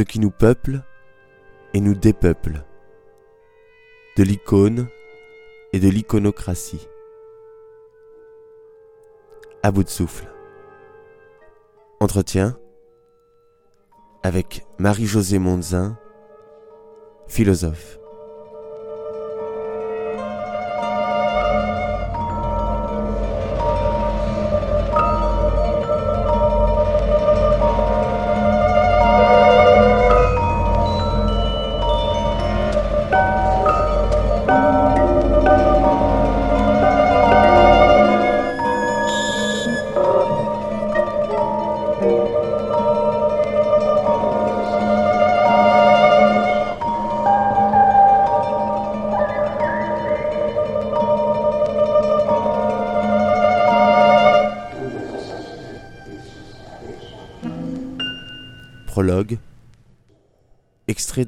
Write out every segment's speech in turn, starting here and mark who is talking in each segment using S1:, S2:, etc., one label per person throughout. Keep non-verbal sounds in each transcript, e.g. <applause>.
S1: ce qui nous peuple et nous dépeuple, de l'icône et de l'iconocratie. À bout de souffle. Entretien avec Marie-Josée Monzin, philosophe.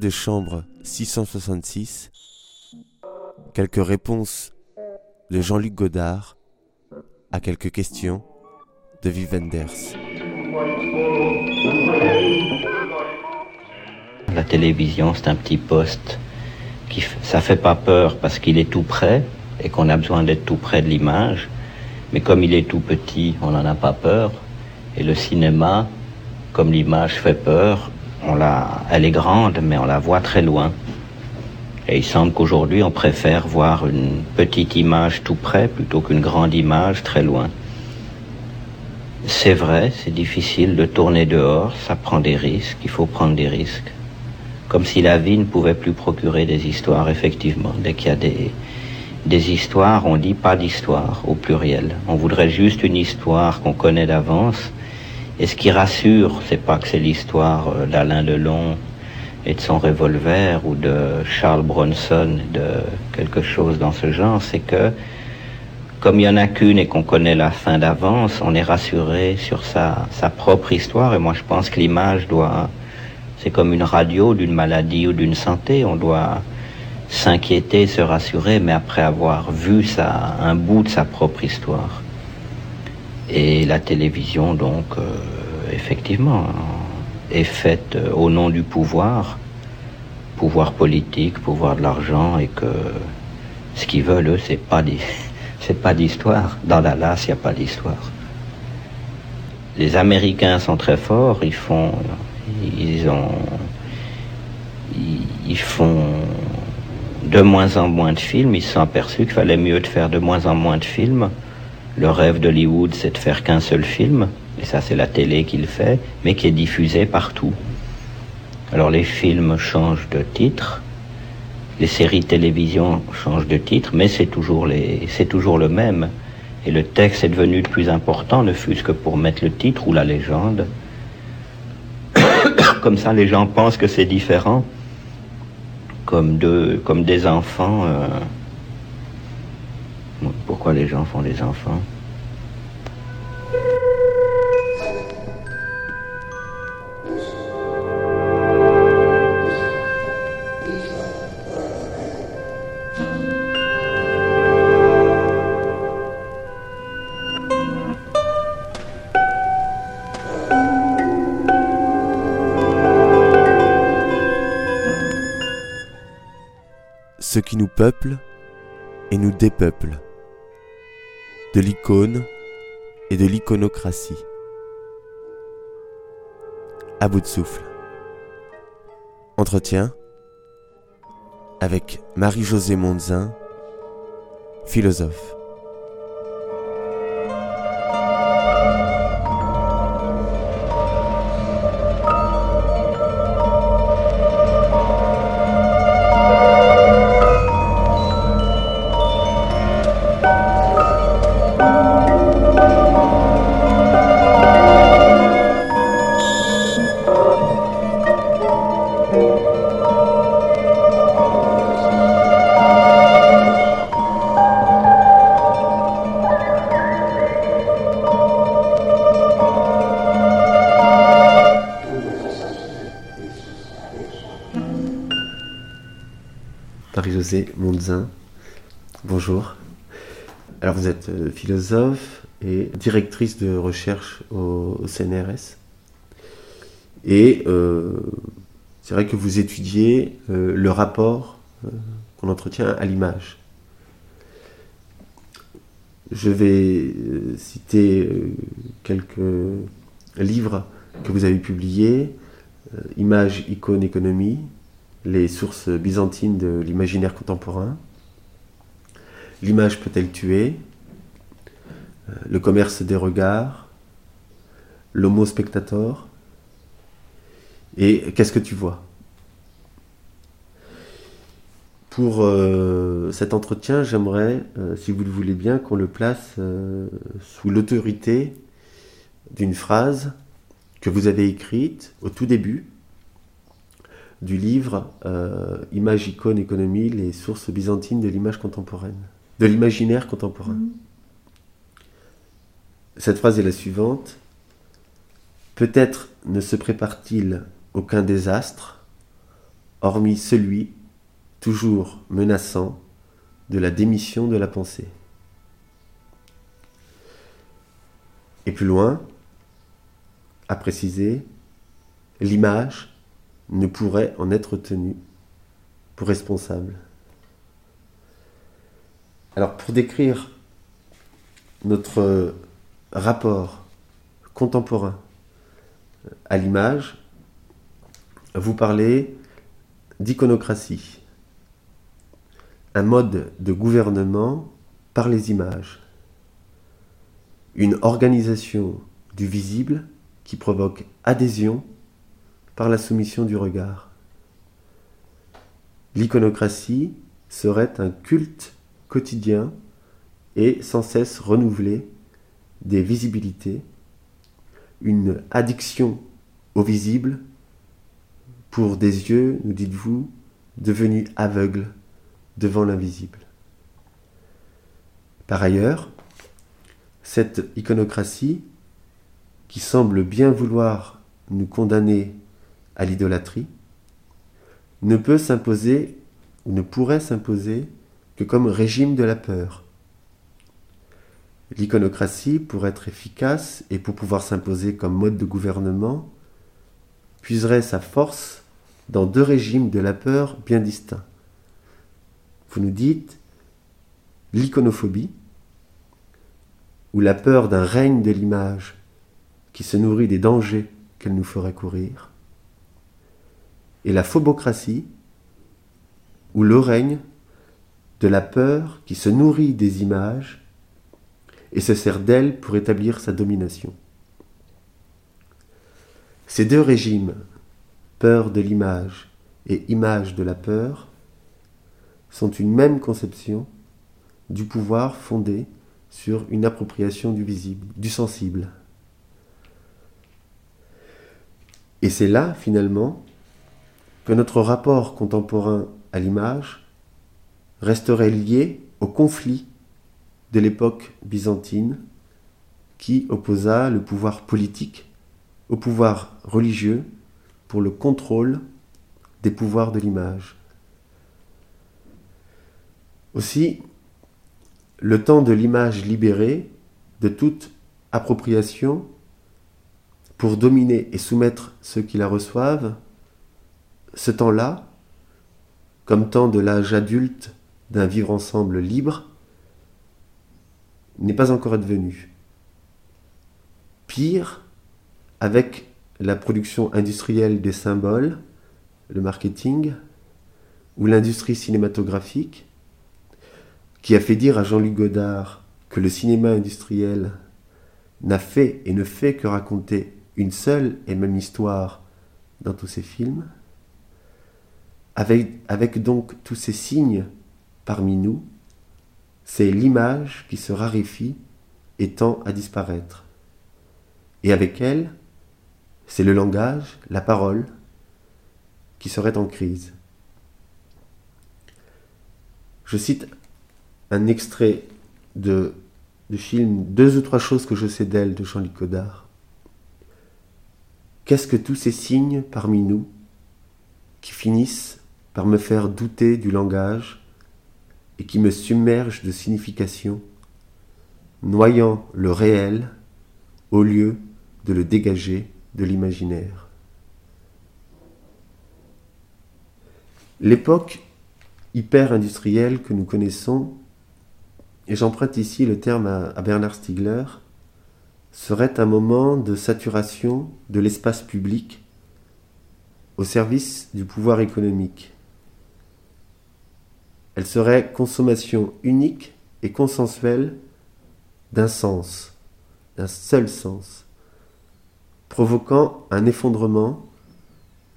S1: De chambre 666. Quelques réponses de Jean-Luc Godard à quelques questions de Vivenders.
S2: La télévision, c'est un petit poste qui ça fait pas peur parce qu'il est tout près et qu'on a besoin d'être tout près de l'image. Mais comme il est tout petit, on n'en a pas peur. Et le cinéma, comme l'image fait peur, on la, elle est grande, mais on la voit très loin. Et il semble qu'aujourd'hui, on préfère voir une petite image tout près plutôt qu'une grande image très loin. C'est vrai, c'est difficile de tourner dehors, ça prend des risques, il faut prendre des risques. Comme si la vie ne pouvait plus procurer des histoires, effectivement. Dès qu'il y a des, des histoires, on dit pas d'histoire au pluriel. On voudrait juste une histoire qu'on connaît d'avance et ce qui rassure, c'est pas que c'est l'histoire euh, d'Alain Delon et de son revolver ou de Charles Bronson, de quelque chose dans ce genre, c'est que comme il y en a qu'une et qu'on connaît la fin d'avance, on est rassuré sur sa, propre histoire. Et moi, je pense que l'image doit, c'est comme une radio d'une maladie ou d'une santé. On doit s'inquiéter, se rassurer, mais après avoir vu un bout de sa propre histoire. Et la télévision, donc, euh, effectivement, est faite euh, au nom du pouvoir, pouvoir politique, pouvoir de l'argent, et que ce qu'ils veulent, eux, c'est pas <laughs> c'est pas d'histoire. Dans Dallas, il n'y a pas d'histoire. Les Américains sont très forts, ils font, ils ont, ils font de moins en moins de films. Ils se sont aperçus qu'il fallait mieux de faire de moins en moins de films le rêve d'Hollywood, c'est de faire qu'un seul film, et ça c'est la télé qui le fait, mais qui est diffusé partout. Alors les films changent de titre, les séries télévision changent de titre, mais c'est toujours, le même. Et le texte est devenu le plus important, ne fût-ce que pour mettre le titre ou la légende. <coughs> comme ça, les gens pensent que c'est différent, comme des enfants. Euh, pourquoi les gens font des enfants
S1: Ce qui nous peuple et nous dépeuple de l'icône et de l'iconocratie. À bout de souffle. Entretien avec Marie-Josée Monzin, philosophe. Bonjour. Alors vous êtes euh, philosophe et directrice de recherche au, CNRS. Et euh, c'est vrai que vous étudiez euh, le rapport qu'on entretient à l'image. Je vais citer quelques livres que vous avez publiés. Image, icône, économie, les sources byzantines de l'imaginaire contemporain. L'image peut-elle tuer? Euh, Le commerce des regards? L'homo spectator? Et qu'est-ce que tu vois? Pour euh, cet entretien, j'aimerais, euh, si vous le voulez bien, qu'on le place sous l'autorité d'une phrase que vous avez écrite au tout début du livre Image, icône, économie, les sources byzantines de l'image contemporaine de l'imaginaire contemporain. Mm. Cette phrase est la suivante. Peut-être ne se prépare-t-il aucun désastre, hormis celui, toujours menaçant, de la démission de la pensée. Et plus loin, à préciser, l'image ne pourrait en être tenue pour responsable. Alors pour décrire notre rapport contemporain à l'image, vous parlez d'iconocratie, un mode de gouvernement par les images, une organisation du visible qui provoque adhésion par la soumission du regard. L'iconocratie serait un culte quotidien et sans cesse renouvelé des visibilités, une addiction au visible pour des yeux, nous dites-vous, devenus aveugles devant l'invisible. Par ailleurs, cette iconocratie, qui semble bien vouloir nous condamner à l'idolâtrie, ne peut s'imposer ou ne pourrait s'imposer que comme régime de la peur. L'iconocratie, pour être efficace et pour pouvoir s'imposer comme mode de gouvernement, puiserait sa force dans deux régimes de la peur bien distincts. Vous nous dites l'iconophobie, ou la peur d'un règne de l'image qui se nourrit des dangers qu'elle nous ferait courir, et la phobocratie, ou le règne de la peur qui se nourrit des images et se sert d'elles pour établir sa domination. Ces deux régimes, peur de l'image et image de la peur, sont une même conception du pouvoir fondé sur une appropriation du visible, du sensible. Et c'est là, finalement, que notre rapport contemporain à l'image resterait lié au conflit de l'époque byzantine qui opposa le pouvoir politique au pouvoir religieux pour le contrôle des pouvoirs de l'image. Aussi, le temps de l'image libérée de toute appropriation pour dominer et soumettre ceux qui la reçoivent, ce temps-là, comme temps de l'âge adulte d'un vivre ensemble libre n'est pas encore advenu. Pire, avec la production industrielle des symboles, le marketing, ou l'industrie cinématographique, qui a fait dire à Jean-Luc Godard que le cinéma industriel n'a fait et ne fait que raconter une seule et même histoire dans tous ses films, avec, donc tous ces signes parmi nous, c'est l'image qui se raréfie et tend à disparaître. Et avec elle, c'est le langage, la parole, qui serait en crise. Je cite un extrait de, du film Deux ou trois choses que je sais d'elle de Jean-Luc Godard. Qu'est-ce que tous ces signes parmi nous qui finissent par me faire douter du langage et qui me submerge de signification, noyant le réel au lieu de le dégager de l'imaginaire. L'époque hyper-industrielle que nous connaissons, et j'emprunte ici le terme à, Bernard Stiegler, serait un moment de saturation de l'espace public au service du pouvoir économique. Elle serait consommation unique et consensuelle d'un sens, d'un seul sens, provoquant un effondrement,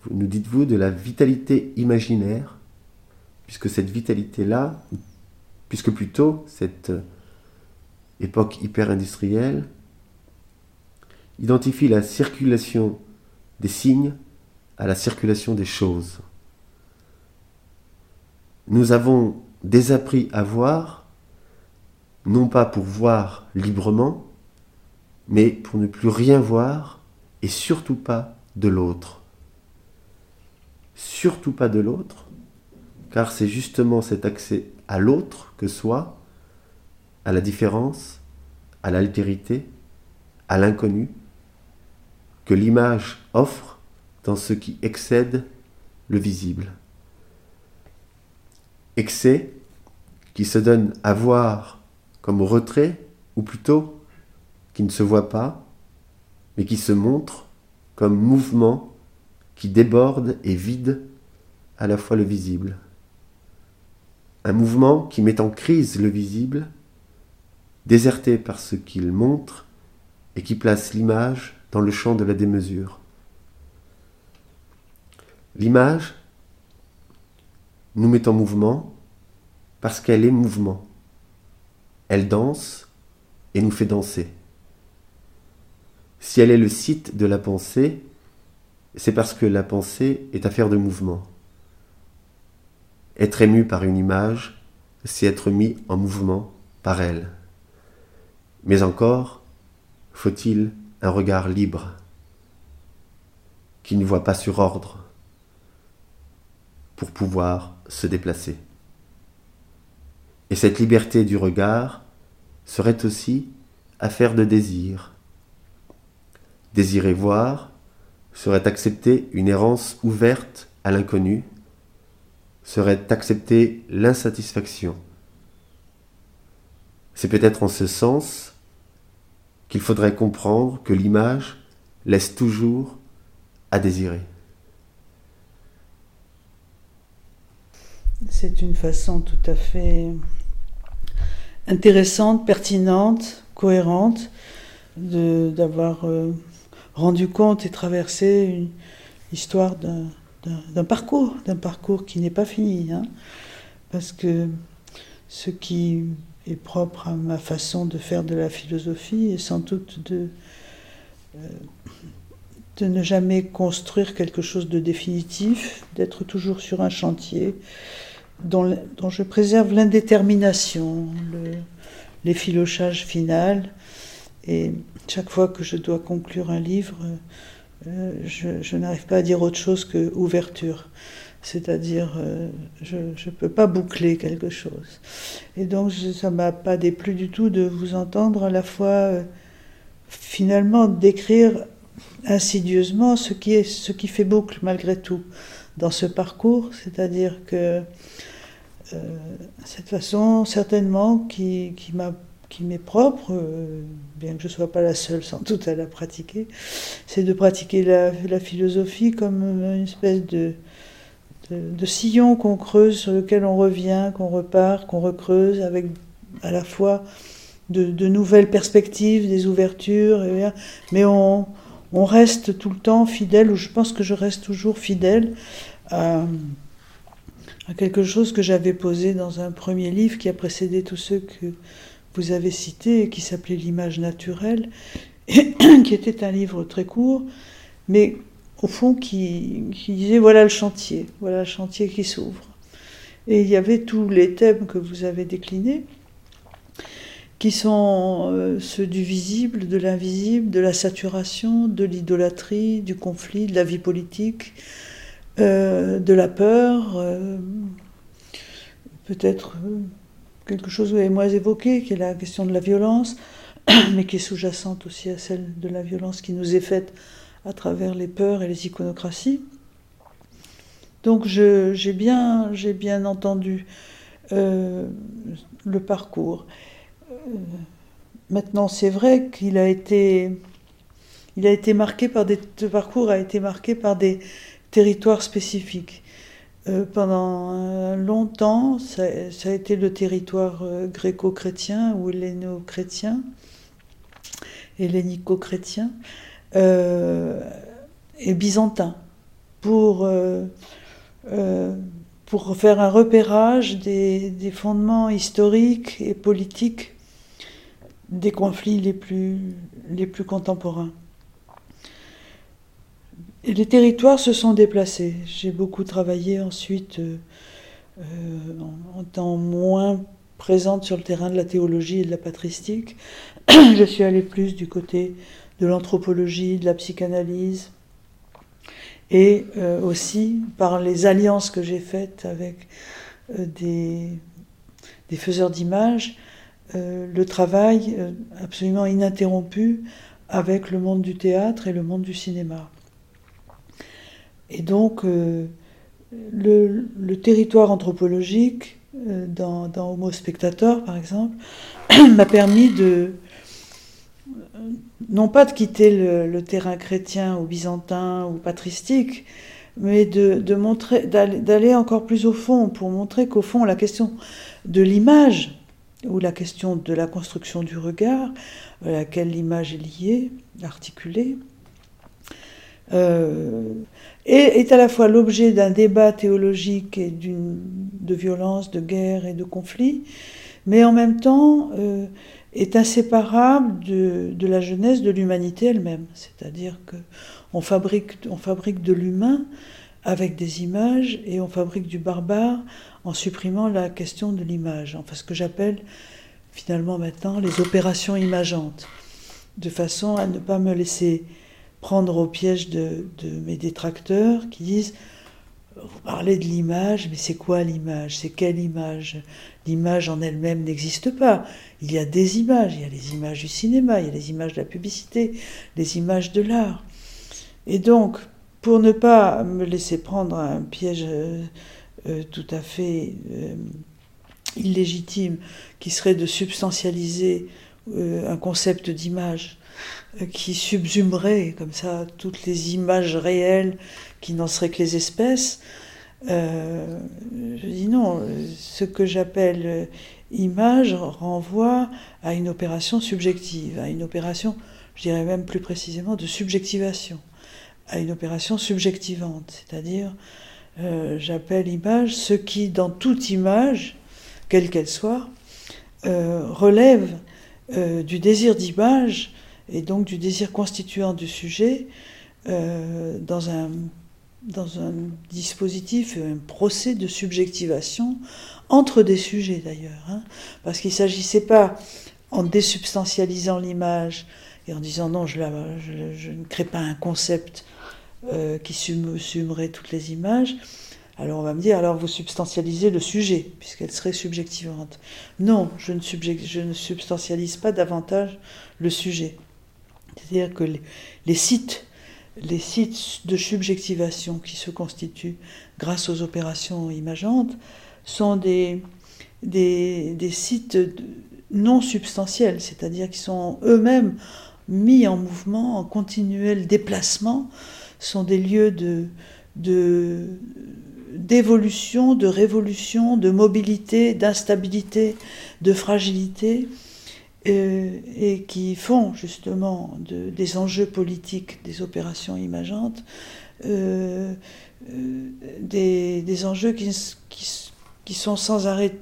S1: nous dites-vous, de la vitalité imaginaire, puisque cette vitalité-là, puisque plutôt cette époque hyper-industrielle, identifie la circulation des signes à la circulation des choses. Nous avons désappris à voir, non pas pour voir librement, mais pour ne plus rien voir et surtout pas de l'autre. Surtout pas de l'autre, car c'est justement cet accès à l'autre que soit, à la différence, à l'altérité, à l'inconnu, que l'image offre dans ce qui excède le visible. Excès qui se donne à voir comme retrait, ou plutôt qui ne se voit pas, mais qui se montre comme mouvement qui déborde et vide à la fois le visible. Un mouvement qui met en crise le visible, déserté par ce qu'il montre et qui place l'image dans le champ de la démesure. L'image nous met en mouvement parce qu'elle est mouvement. Elle danse et nous fait danser. Si elle est le site de la pensée, c'est parce que la pensée est affaire de mouvement. Être ému par une image, c'est être mis en mouvement par elle. Mais encore, faut-il un regard libre, qui ne voit pas sur ordre, pour pouvoir se déplacer. Et cette liberté du regard serait aussi affaire de désir. Désirer voir serait accepter une errance ouverte à l'inconnu, serait accepter l'insatisfaction. C'est peut-être en ce sens qu'il faudrait comprendre que l'image laisse toujours à désirer.
S3: C'est une façon tout à fait intéressante, pertinente, cohérente d'avoir euh, rendu compte et traversé une histoire d'un parcours, d'un parcours qui n'est pas fini. Hein. parce que ce qui est propre à ma façon de faire de la philosophie et sans doute de, euh, de ne jamais construire quelque chose de définitif, d'être toujours sur un chantier dont, je préserve l'indétermination, l'effilochage final. Et chaque fois que je dois conclure un livre, euh, je, n'arrive pas à dire autre chose que ouverture. C'est-à-dire, euh, je ne peux pas boucler quelque chose. Et donc, ça ne m'a pas déplu du tout de vous entendre à la fois, euh, finalement, décrire insidieusement ce qui fait boucle malgré tout dans ce parcours. C'est-à-dire que euh, cette façon, certainement, qui, qui m'est propre, bien que je ne sois pas la seule sans doute à la pratiquer, c'est de pratiquer la, philosophie comme une espèce de de, sillon qu'on creuse, sur lequel on revient, qu'on repart, qu'on recreuse, avec à la fois de, nouvelles perspectives, des ouvertures, mais on, reste tout le temps fidèle, ou je pense que je reste toujours fidèle à, quelque chose que j'avais posé dans un premier livre qui a précédé tous ceux que vous avez cités, et qui s'appelait L'image naturelle, <clears throat> qui était un livre très court, mais au fond, qui, disait voilà le chantier, voilà le chantier qui s'ouvre. Et il y avait tous les thèmes que vous avez déclinés, qui sont euh, ceux du visible, de l'invisible, de la saturation, de l'idolâtrie, du conflit, de la vie politique, euh, de la peur, euh, peut-être quelque chose que vous avez moins évoqué, qui est la question de la violence, <coughs> mais qui est sous-jacente aussi à celle de la violence qui nous est faite à travers les peurs et les iconocraties. Donc j'ai bien, bien entendu le parcours. Euh, maintenant, c'est vrai qu'il a été, il a été marqué par des, ce parcours a été marqué par des territoires spécifiques. Euh, pendant longtemps, ça, a été le territoire gréco-chrétien ou helléno-chrétien, hellénico-chrétien et byzantin pour euh, pour faire un repérage des, fondements historiques et politiques des conflits les plus, contemporains. Les territoires se sont déplacés. J'ai beaucoup travaillé ensuite euh, en, étant moins présente sur le terrain de la théologie et de la patristique. <clears throat> Je suis allée plus du côté de l'anthropologie, de la psychanalyse, et euh, aussi par les alliances que j'ai faites avec euh, des, des, faiseurs d'images, euh, le travail absolument ininterrompu avec le monde du théâtre et le monde du cinéma. Et donc, le, le, territoire anthropologique, dans, Homo Spectator par exemple, <clears throat> m'a permis de, non pas de quitter le, terrain chrétien ou byzantin ou patristique, mais d'aller encore plus au fond pour montrer qu'au fond la question de l'image ou la question de la construction du regard, à laquelle l'image est liée, articulée, euh, est, à la fois l'objet d'un débat théologique et de violence, de guerre et de conflit, mais en même temps euh, est inséparable de, la jeunesse de l'humanité elle-même. C'est-à-dire que on fabrique, on fabrique de l'humain avec des images et on fabrique du barbare en supprimant la question de l'image. Enfin, ce que j'appelle finalement maintenant les opérations imageantes, de façon à ne pas me laisser prendre au piège de, de mes détracteurs qui disent vous parlez de l'image, mais c'est quoi l'image? C'est quelle image? L'image en elle-même n'existe pas. Il y a des images, il y a les images du cinéma, il y a les images de la publicité, les images de l'art. Et donc, pour ne pas me laisser prendre un piège euh, euh, tout à fait euh, illégitime, qui serait de substantialiser un concept d'image qui subsumerait comme ça toutes les images réelles qui n'en seraient que les espèces, je dis non, ce que j'appelle image renvoie à une opération subjective, à une opération, je dirais même plus précisément, de subjectivation, à une opération subjectivante, c'est-à-dire euh, j'appelle image ce qui, dans toute image, quelle qu'elle soit, euh, relève du désir d'image et donc du désir constituant du sujet dans un dans un dispositif, un procès de subjectivation entre des sujets d'ailleurs. Hein, parce qu'il ne s'agissait pas, en désubstantialisant l'image et en disant non, je, ne crée pas un concept euh, qui sumerait toutes les images, alors on va me dire, alors vous substantialisez le sujet, puisqu'elle serait subjectivante. Non, je ne, je ne, substantialise pas davantage le sujet. C'est-à-dire que les, sites les sites de subjectivation qui se constituent grâce aux opérations imageantes sont des, des, sites non substantiels, c'est-à-dire qui sont eux-mêmes mis en mouvement, en continuel déplacement, sont des lieux de, de, d'évolution, de révolution, de mobilité, d'instabilité, de fragilité, euh, et qui font justement des enjeux politiques des opérations imageantes, euh, euh, des, enjeux qui, qui, sont sans arrêt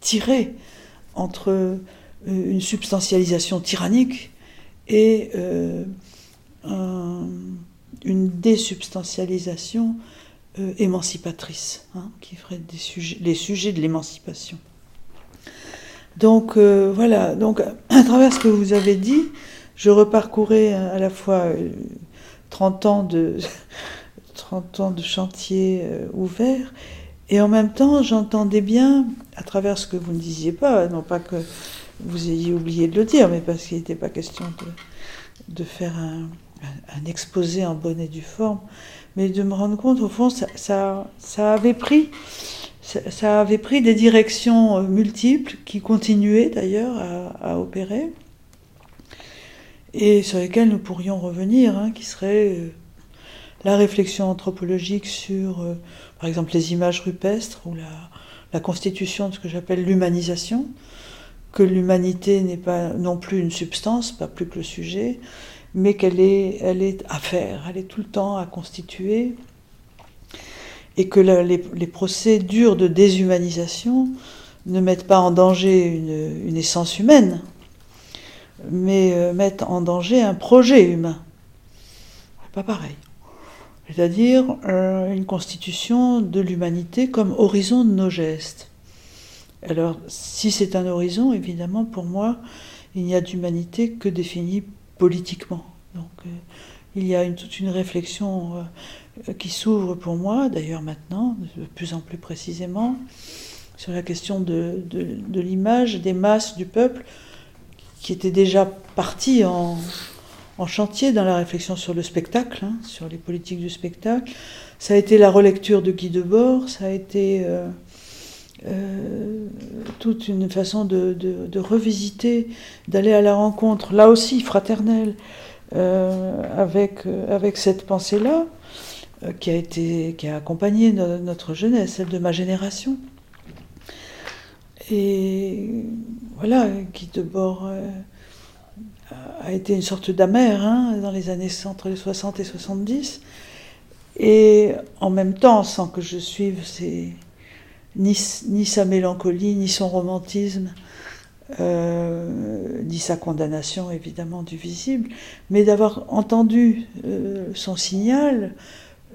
S3: tirés entre une substantialisation tyrannique et une désubstantialisation émancipatrice, hein, qui ferait des sujets, les sujets de l'émancipation. Donc euh, voilà, donc <clears throat> à travers ce que vous avez dit, je reparcourais à la fois 30 euh, ans de, <laughs> 30 ans de chantier euh, ouvert Et en même temps, j'entendais bien, à travers ce que vous ne disiez pas, non pas que vous ayez oublié de le dire, mais parce qu'il n'était pas question de, de faire un, un, exposé en bonne et due forme, mais de me rendre compte, au fond, ça, ça, avait pris ça, avait pris des directions euh, multiples qui continuaient d'ailleurs à, opérer et sur lesquelles nous pourrions revenir, hein, qui seraient euh, la réflexion anthropologique sur, euh, par exemple, les images rupestres ou la, la constitution de ce que j'appelle l'humanisation, que l'humanité n'est pas non plus une substance, pas plus que le sujet, mais qu'elle est, elle est à faire, elle est tout le temps à constituer, et que les, procédures de déshumanisation ne mettent pas en danger une, essence humaine, mais euh, mettent en danger un projet humain. Pas pareil. C'est-à-dire euh, une constitution de l'humanité comme horizon de nos gestes. Alors, si c'est un horizon, évidemment, pour moi, il n'y a d'humanité que définie politiquement. Donc, euh, il y a une, toute une réflexion euh, qui s'ouvre pour moi, d'ailleurs maintenant, de plus en plus précisément, sur la question de, l'image, des masses, du peuple, qui était déjà parti en, en chantier dans la réflexion sur le spectacle, hein, sur les politiques du spectacle. Ça a été la relecture de Guy Debord, ça a été euh, euh, toute une façon de, de, de revisiter, d'aller à la rencontre, là aussi fraternelle, euh, avec, avec cette pensée-là. Euh, qui a été qui a accompagné notre jeunesse, celle de ma génération. Et voilà, Guy Debord euh, a été une sorte d'amère hein, dans les années entre les 60 et 70. Et en même temps, sans que je suive ni, sa mélancolie, ni son romantisme, euh, ni sa condamnation évidemment du visible, mais d'avoir entendu son signal,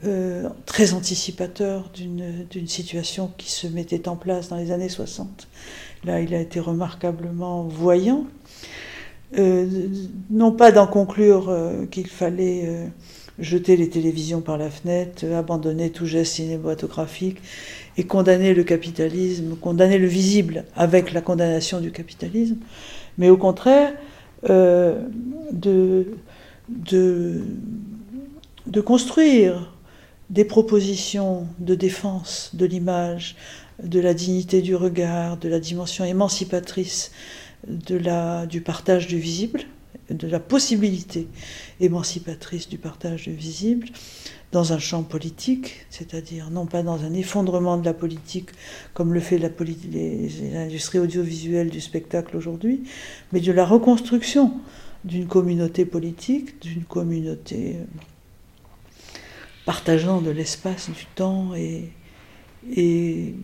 S3: euh, très anticipateur d'une situation qui se mettait en place dans les années 60. Là, il a été remarquablement voyant. Euh, non pas d'en conclure euh, qu'il fallait jeter les télévisions par la fenêtre, abandonner tout geste cinématographique et condamner le capitalisme, condamner le visible avec la condamnation du capitalisme, mais au contraire de, de, construire des propositions de défense de l'image, de la dignité du regard, de la dimension émancipatrice du partage du visible, de la possibilité émancipatrice du partage du visible dans un champ politique, c'est-à-dire non pas dans un effondrement de la politique comme le fait l'industrie audiovisuelle du spectacle aujourd'hui, mais de la reconstruction d'une communauté politique, d'une communauté partageant de l'espace, du temps et, et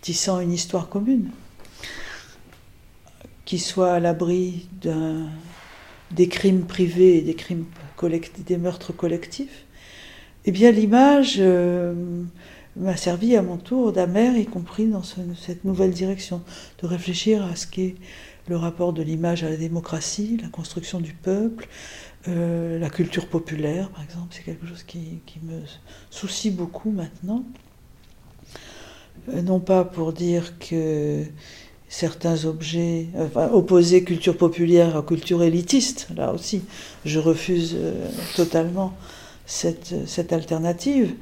S3: tissant une histoire commune qui soit à l'abri des crimes privés et des crimes des meurtres collectifs, eh bien l'image euh, m'a servi à mon tour d'amère, y compris dans cette nouvelle direction, de réfléchir à ce qu'est le rapport de l'image à la démocratie, la construction du peuple, euh, la culture populaire, par exemple, c'est quelque chose qui, me soucie beaucoup maintenant. Euh, non pas pour dire que certains objets, enfin, opposer culture populaire à culture élitiste, là aussi, je refuse euh, totalement cette, alternative,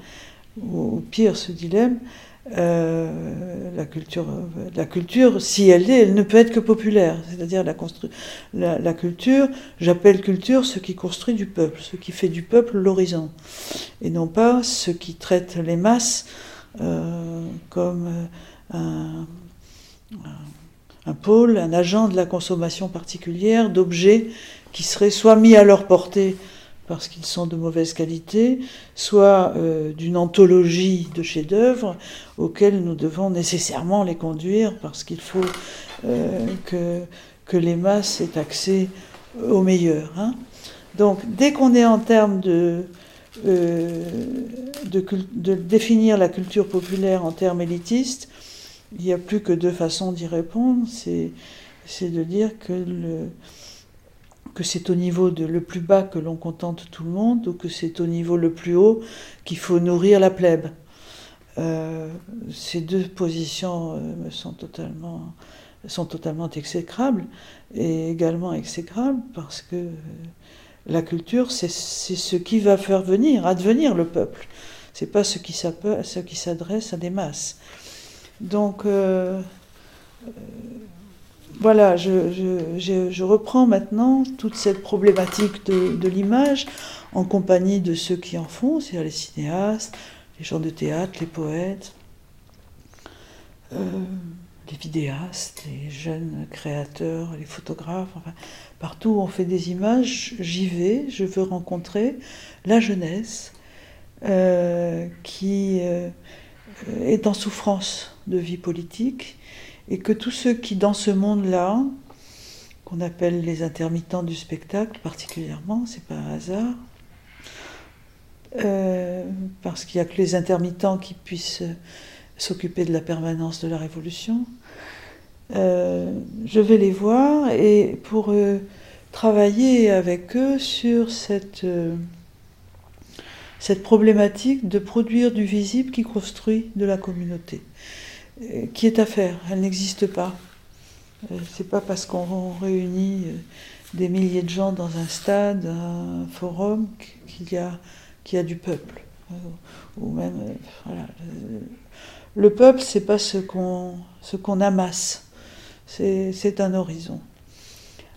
S3: ou pire ce dilemme, euh, la, culture, si elle est, elle ne peut être que populaire. C'est-à-dire la, culture, j'appelle culture ce qui construit du peuple, ce qui fait du peuple l'horizon, et non pas ce qui traite les masses euh, comme un, pôle, un agent de la consommation particulière d'objets qui seraient soit mis à leur portée parce qu'ils sont de mauvaise qualité, soit euh, d'une anthologie de chefs-d'œuvre auxquels nous devons nécessairement les conduire parce qu'il faut euh, que, les masses aient accès au meilleur. Hein. Donc dès qu'on est en termes de, euh, de, définir la culture populaire en termes élitistes, il n'y a plus que deux façons d'y répondre. C'est de dire que c'est au niveau le plus bas que l'on contente tout le monde ou que c'est au niveau le plus haut qu'il faut nourrir la plèbe. Euh, ces deux positions euh, me sont totalement, sont exécrables et également exécrables parce que euh, la culture, c'est ce qui va faire venir, advenir le peuple. C'est pas ce qui s'adresse à des masses. Donc, voilà, je, reprends maintenant toute cette problématique de, l'image en compagnie de ceux qui en font, c'est-à-dire les cinéastes, les gens de théâtre, les poètes, euh, les vidéastes, les jeunes créateurs, les photographes, enfin, partout où on fait des images, j'y vais, je veux rencontrer la jeunesse euh, qui euh, est en souffrance de vie politique et que tous ceux qui, dans ce monde-là, qu'on appelle les intermittents du spectacle particulièrement, c'est pas un hasard, euh, parce qu'il n'y a que les intermittents qui puissent s'occuper de la permanence de la révolution. Euh, je vais les voir et pour euh, travailler avec eux sur cette, cette problématique de produire du visible qui construit de la communauté. Euh, qui est à faire. Elle n'existe pas. Euh, c'est pas parce qu'on réunit euh, des milliers de gens dans un stade, un forum, qu'il y a, y a du peuple. Ou même, voilà. Le peuple, c'est pas ce qu'on, ce amasse. C'est, un horizon.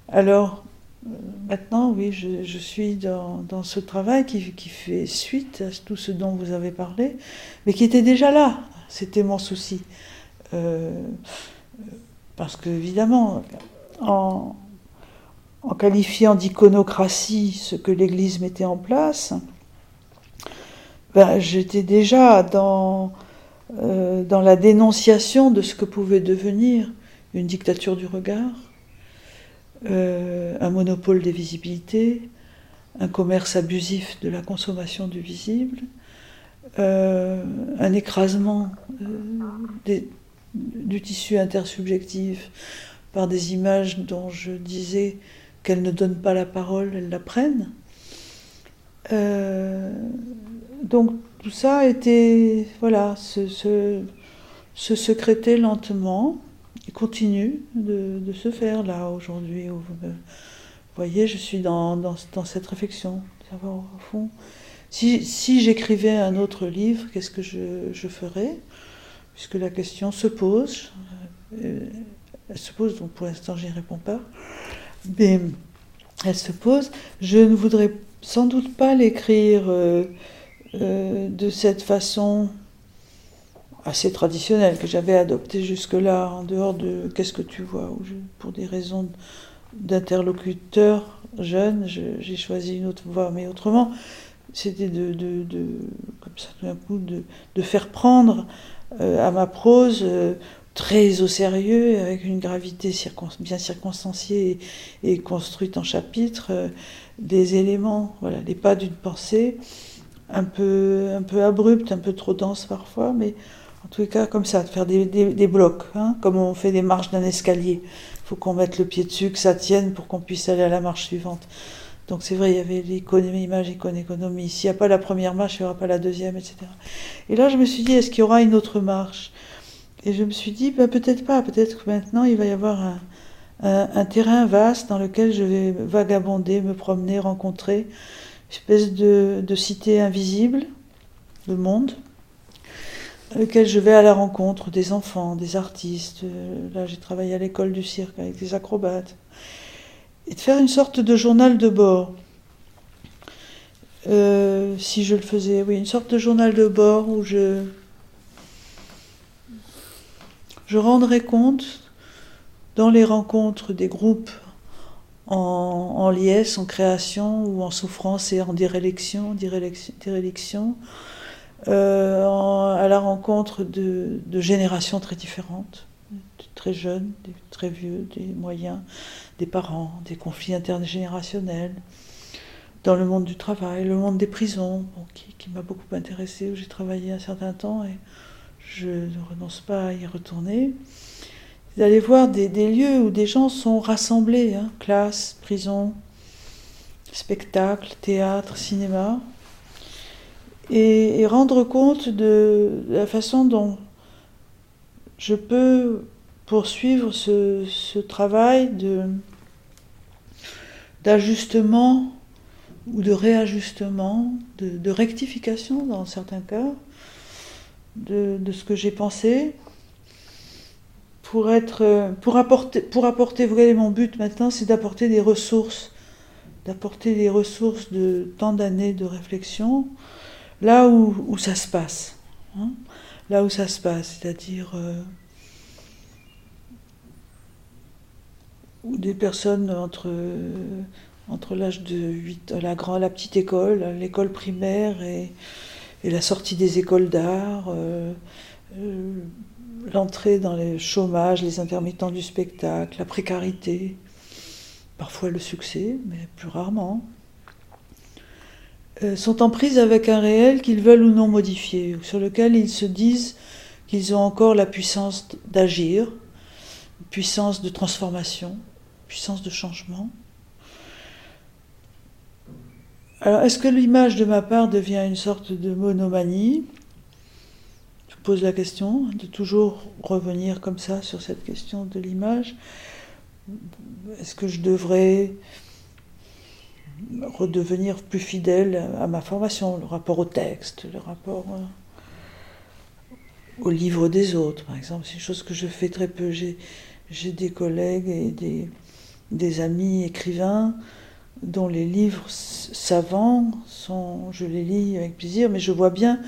S3: Alors, maintenant, oui, je, je suis dans, dans, ce travail qui, qui fait suite à tout ce dont vous avez parlé, mais qui était déjà là. C'était mon souci. Euh, parce que, évidemment, en, qualifiant d'iconocratie ce que l'Église mettait en place, ben, j'étais déjà dans, euh, dans la dénonciation de ce que pouvait devenir une dictature du regard, euh, un monopole des visibilités, un commerce abusif de la consommation du visible, un écrasement des, du tissu intersubjectif par des images dont je disais qu'elles ne donnent pas la parole, elles la prennent. Euh, donc tout ça été, voilà, se, se, se secréter lentement et continue de, se faire là aujourd'hui. Vous voyez, je suis dans, dans, cette réflexion, au fond, si, si j'écrivais un autre livre, qu'est-ce que je, ferais? Puisque la question se pose. Euh, elle se pose, donc pour l'instant, je n'y réponds pas. Mais elle se pose. Je ne voudrais sans doute pas l'écrire euh, euh, de cette façon assez traditionnelle que j'avais adoptée jusque-là, en dehors de qu'est-ce que tu vois, pour des raisons d'interlocuteur jeune, j'ai choisi une autre voie, mais autrement, c'était de, de, coup, de, faire prendre euh, à ma prose euh, très au sérieux, avec une gravité bien circonstanciée et, construite en chapitres, euh, des éléments, voilà, les pas d'une pensée, un peu, un abrupte, un peu trop dense parfois, mais en tous les cas comme ça, de faire des, des, blocs, hein, comme on fait des marches d'un escalier. Il faut qu'on mette le pied dessus, que ça tienne pour qu'on puisse aller à la marche suivante. Donc c'est vrai, il y avait l'économie, image, économie. S'il n'y a pas la première marche, il n'y aura pas la deuxième, etc. Et là, je me suis dit, est-ce qu'il y aura une autre marche? Et je me suis dit, ben, peut-être pas. Peut-être que maintenant, il va y avoir un, terrain vaste dans lequel je vais vagabonder, me promener, rencontrer une espèce de, de cité invisible, le monde, dans lequel je vais à la rencontre des enfants, des artistes. Là, j'ai travaillé à l'école du cirque avec des acrobates et de faire une sorte de journal de bord. Euh, si je le faisais, oui, une sorte de journal de bord où je, je rendrais compte dans les rencontres des groupes en, en liesse, en création ou en souffrance et en dérélection, dérélection, euh, à la rencontre de, de, générations très différentes, très jeunes, des très vieux, des moyens, parents, des conflits intergénérationnels, dans le monde du travail, le monde des prisons, qui, m'a beaucoup intéressé, où j'ai travaillé un certain temps et je ne renonce pas à y retourner. D'aller voir des, lieux où des gens sont rassemblés, hein, classe, prison, spectacle, théâtre, cinéma, et, rendre compte de la façon dont je peux poursuivre ce, travail d'ajustement ou de réajustement, de, rectification dans certains cas, de, ce que j'ai pensé, pour, être, pour, apporter, pour apporter, vous voyez, mon but maintenant, c'est d'apporter des ressources, d'apporter des ressources de tant d'années de réflexion, là où, ça se passe. Hein. là où ça se passe, c'est-à-dire euh, où des personnes entre, entre l'âge de 8, la, la petite école, l'école primaire et, la sortie des écoles d'art, euh, euh, l'entrée dans le chômage, les intermittents du spectacle, la précarité, parfois le succès, mais plus rarement, euh, sont en prise avec un réel qu'ils veulent ou non modifier, sur lequel ils se disent qu'ils ont encore la puissance d'agir, puissance de transformation puissance de changement. Alors, est-ce que l'image de ma part devient une sorte de monomanie? Je pose la question, de toujours revenir comme ça sur cette question de l'image. Est-ce que je devrais redevenir plus fidèle à ma formation, le rapport au texte, le rapport euh, au livre des autres, par exemple? C'est une chose que je fais très peu. J'ai des collègues et des, des amis écrivains dont les livres savants sont, je les lis avec plaisir, mais je vois bien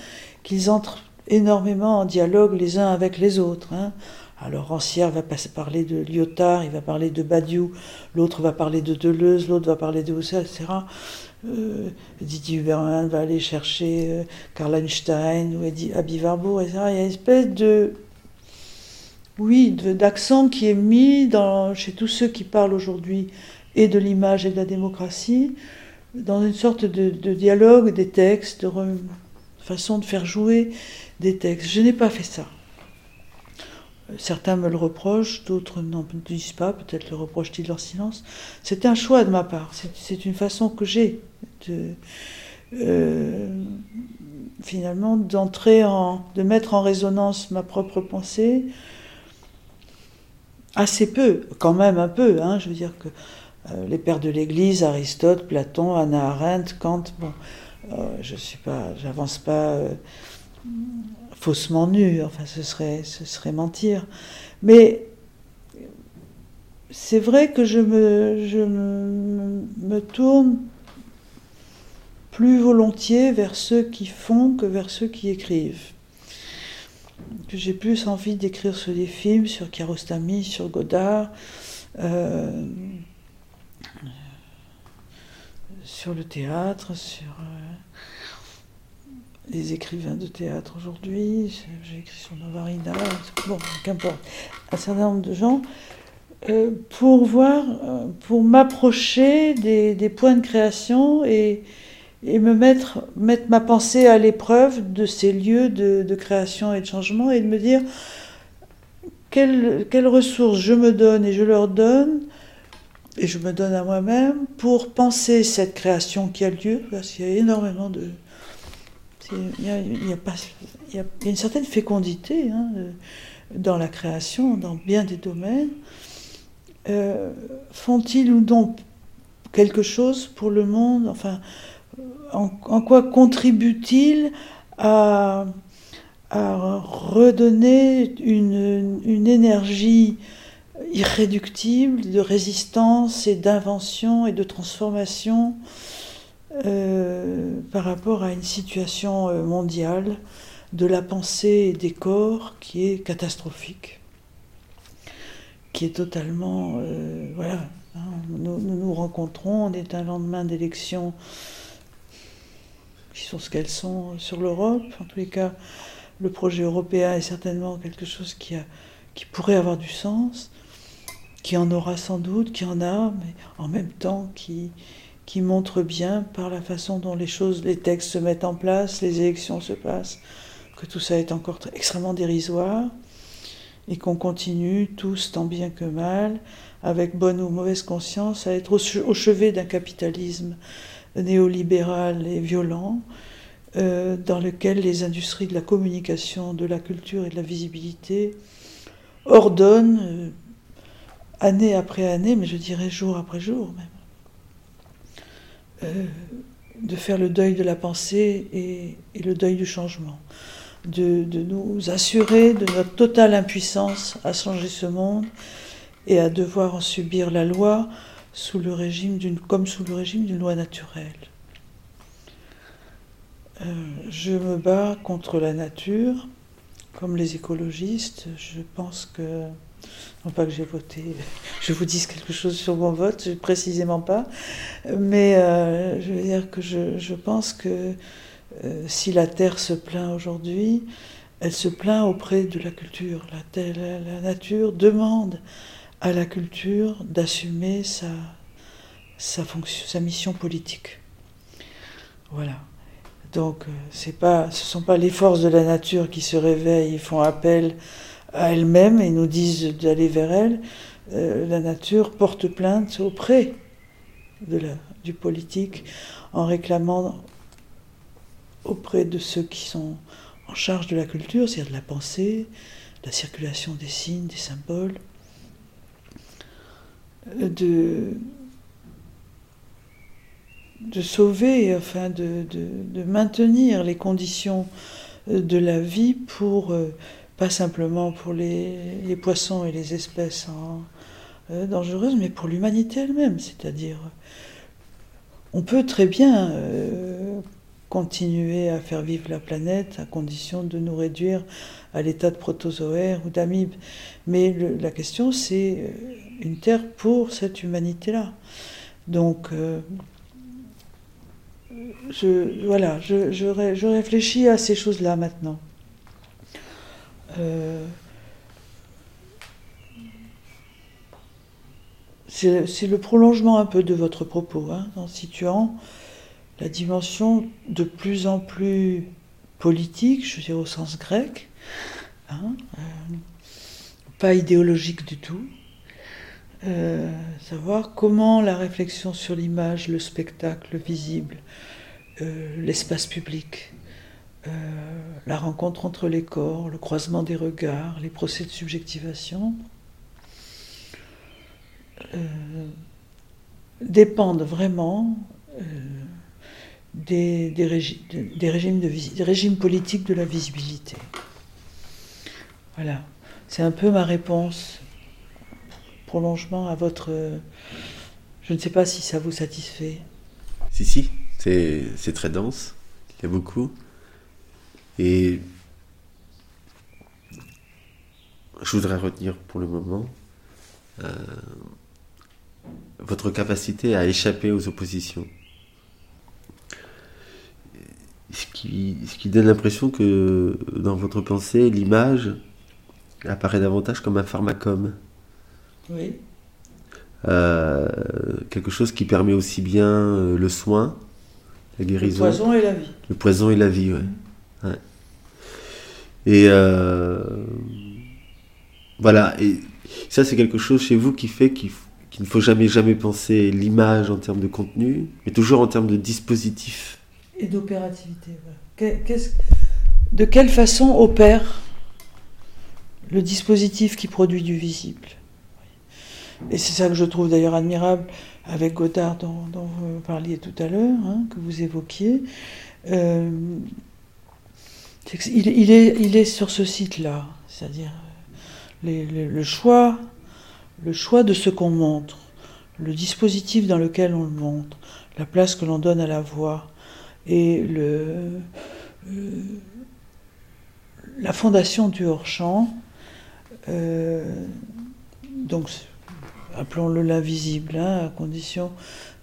S3: qu'ils entrent énormément en dialogue les uns avec les autres. Hein. Alors Rancière va parler de Lyotard, il va parler de Badiou, l'autre va parler de Deleuze, l'autre va parler de Husserl, etc. Euh, Didier Huberman va aller chercher euh, Karl Einstein ou Eddie Warburg, etc. Il y a une espèce de oui, d'accent qui est mis chez tous ceux qui parlent aujourd'hui et de l'image et de la démocratie, dans une sorte de, dialogue des textes, de façon de faire jouer des textes. Je n'ai pas fait ça. Certains me le reprochent, d'autres n'en disent pas, peut-être le reprochent-ils en silence. C'est un choix de ma part, c'est une façon que j'ai euh, finalement d'entrer en, de mettre en résonance ma propre pensée, assez peu, quand même un peu. Hein, je veux dire que euh, les pères de l'Église, Aristote, Platon, Anna Arendt, Kant, bon, euh, je suis pas, j'avance pas euh, faussement nu. Enfin, ce serait, ce serait mentir. Mais c'est vrai que je me, tourne plus volontiers vers ceux qui font que vers ceux qui écrivent que j'ai plus envie d'écrire sur des films, sur Kiarostami, sur Godard, euh, sur le théâtre, sur euh, les écrivains de théâtre aujourd'hui. J'ai écrit sur Novarina, bon, qu'importe, un certain nombre de gens. Euh, pour voir, pour m'approcher des, des, points de création et, et me mettre, mettre ma pensée à l'épreuve de ces lieux de, création et de changement et de me dire quelles, quelles, ressources je me donne et je leur donne, et je me donne à moi-même pour penser cette création qui a lieu, parce qu'il y a énormément de... Il y a, il y a, il y a une certaine fécondité hein, dans la création, dans bien des domaines. Euh, font-ils ou non quelque chose pour le monde? Enfin, en, quoi contribue-t-il à, redonner une, énergie irréductible de résistance et d'invention et de transformation euh, par rapport à une situation euh, mondiale de la pensée et des corps qui est catastrophique, qui est totalement... Euh, voilà, hein, nous, nous, nous rencontrons, on est un lendemain d'élection qui sont ce qu'elles sont sur l'Europe. En tous les cas, le projet européen est certainement quelque chose qui, pourrait avoir du sens, qui en aura sans doute, qui en a, mais en même temps qui, qui montre bien par la façon dont les choses, les textes se mettent en place, les élections se passent, que tout ça est encore extrêmement dérisoire et qu'on continue tous, tant bien que mal, avec bonne ou mauvaise conscience, à être au chevet d'un capitalisme néolibéral et violent, euh, dans lequel les industries de la communication, de la culture et de la visibilité ordonnent, euh, année après année, mais je dirais jour après jour même, euh, de faire le deuil de la pensée et, le deuil du changement, de, nous assurer de notre totale impuissance à changer ce monde et à devoir en subir la loi sous le régime d'une, comme sous le régime d'une loi naturelle. Euh, je me bats contre la nature, comme les écologistes. Je pense que, non pas que j'ai voté, <laughs> je vous dise quelque chose sur mon vote, précisément pas, mais euh, je veux dire que je, pense que euh, si la Terre se plaint aujourd'hui, elle se plaint auprès de la culture. La, la nature demande à la culture d'assumer sa, mission politique. Voilà. Donc, euh, pas, ce ne sont pas les forces de la nature qui se réveillent et font appel à elles-mêmes et nous disent d'aller vers elles. Euh, la nature porte plainte auprès du politique en réclamant auprès de ceux qui sont en charge de la culture, c'est-à-dire de la pensée, la circulation des signes, des symboles, de, de sauver, enfin de, de, maintenir les conditions de la vie pour, euh, pas simplement pour les, les poissons et les espèces euh, dangereuses, mais pour l'humanité elle-même. C'est-à-dire, on peut très bien euh, continuer à faire vivre la planète à condition de nous réduire à l'état de protozoaire ou d'amibes. Mais la question, c'est une terre pour cette humanité-là. Donc, je, voilà, je, réfléchis à ces choses-là maintenant. Euh, c'est le prolongement un peu de votre propos, hein, en situant la dimension de plus en plus politique, je veux dire au sens grec, hein, euh, pas idéologique du tout, euh, savoir comment la réflexion sur l'image, le spectacle visible, euh, l'espace public, euh, la rencontre entre les corps, le croisement des regards, les procès de subjectivation, dépendent vraiment des, des, régimes de, des régimes politiques de la visibilité. Voilà, c'est un peu ma réponse prolongement à votre... Je ne sais pas si ça vous satisfait.
S1: Si, si, c'est très dense, il y a beaucoup. Et je voudrais retenir pour le moment euh, votre capacité à échapper aux oppositions. Ce qui, ce qui donne l'impression que dans votre pensée, l'image apparaît davantage comme un pharmacome.
S3: Oui.
S1: Euh, quelque chose qui permet aussi bien euh, le soin, la guérison.
S3: Le poison et la vie.
S1: Le poison et la vie, ouais. Mm. Et euh, voilà, et ça c'est quelque chose chez vous qui fait qu'il ne faut jamais jamais penser l'image en termes de contenu, mais toujours en termes de dispositif.
S3: Et d'opérativité. de quelle façon opère le dispositif qui produit du visible? Et c'est ça que je trouve d'ailleurs admirable avec Godard dont, vous parliez tout à l'heure, hein, que vous évoquiez. Euh, il, est, il, est, sur ce site-là, c'est-à-dire le, choix, le choix de ce qu'on montre, le dispositif dans lequel on le montre, la place que l'on donne à la voix et le, euh, la fondation du hors-champ. Euh, donc appelons-le l'invisible, hein, à condition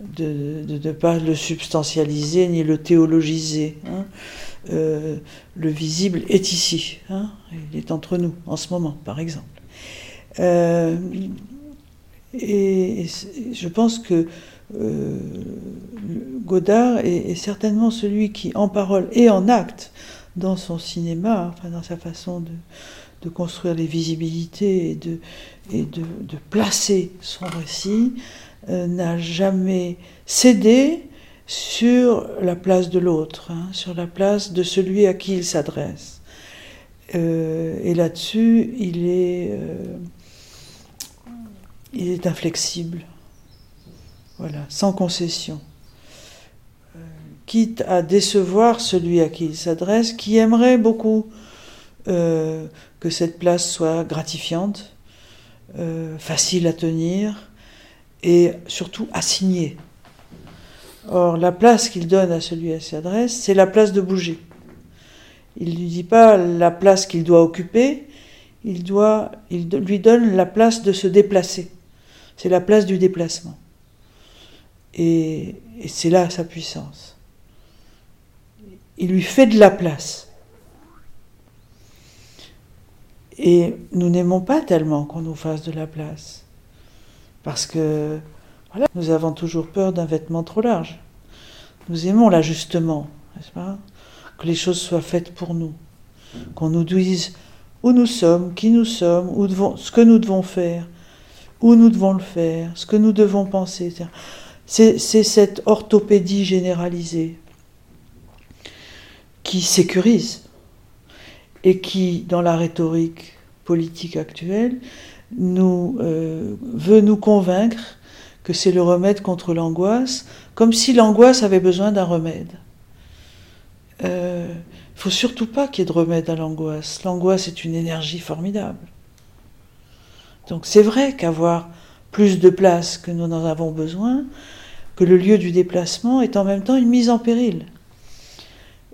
S3: de ne pas le substantialiser ni le théologiser. Hein. Euh, le visible est ici, hein, il est entre nous en ce moment, par exemple. Euh, et, je pense que euh, Godard est, certainement celui qui, en parole et en acte, dans son cinéma, enfin dans sa façon de, de construire les visibilités et de, placer son récit, euh, n'a jamais cédé sur la place de l'autre, hein, sur la place de celui à qui il s'adresse. Euh, et là-dessus, il est, euh, il est inflexible, voilà, sans concession, quitte à décevoir celui à qui il s'adresse, qui aimerait beaucoup que cette place soit gratifiante, facile à tenir et surtout à signer. Or, la place qu'il donne à celui à qui s'adresse, c'est la place de bouger. Il ne lui dit pas la place qu'il doit occuper, il, doit, il lui donne la place de se déplacer. C'est la place du déplacement. Et c'est là sa puissance. Il lui fait de la place. Et nous n'aimons pas tellement qu'on nous fasse de la place. Parce que nous avons toujours peur d'un vêtement trop large. Nous aimons l'ajustement, n'est-ce pas? Que les choses soient faites pour nous, qu'on nous dise où nous sommes, qui nous sommes, où ce que nous devons faire, où nous devons le faire, ce que nous devons penser. C'est cette orthopédie généralisée qui sécurise et qui, dans la rhétorique politique actuelle, euh, veut nous convaincre que c'est le remède contre l'angoisse, comme si l'angoisse avait besoin d'un remède. Il euh, ne faut surtout pas qu'il y ait de remède à l'angoisse. L'angoisse est une énergie formidable. Donc c'est vrai qu'avoir plus de place que nous en avons besoin, que le lieu du déplacement est en même temps une mise en péril.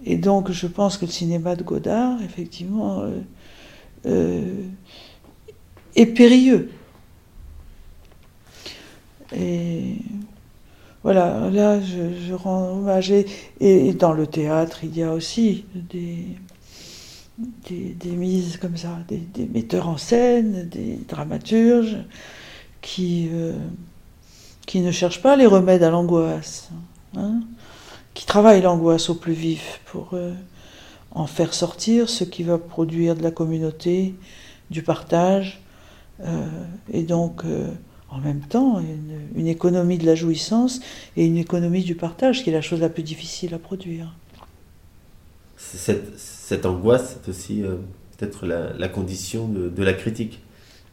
S3: Et donc je pense que le cinéma de Godard, effectivement, euh, euh, est périlleux. Et voilà, là, je, rends hommage. Et, dans le théâtre, il y a aussi des, des, mises comme ça, des, metteurs en scène, des dramaturges qui, euh, qui ne cherchent pas les remèdes à l'angoisse, hein, qui travaillent l'angoisse au plus vif pour euh, en faire sortir ce qui va produire de la communauté, du partage, euh, et donc en même temps une, économie de la jouissance et une économie du partage, qui est la chose la plus difficile à produire.
S1: Cette, angoisse, c'est aussi euh, peut-être la, condition de, la critique.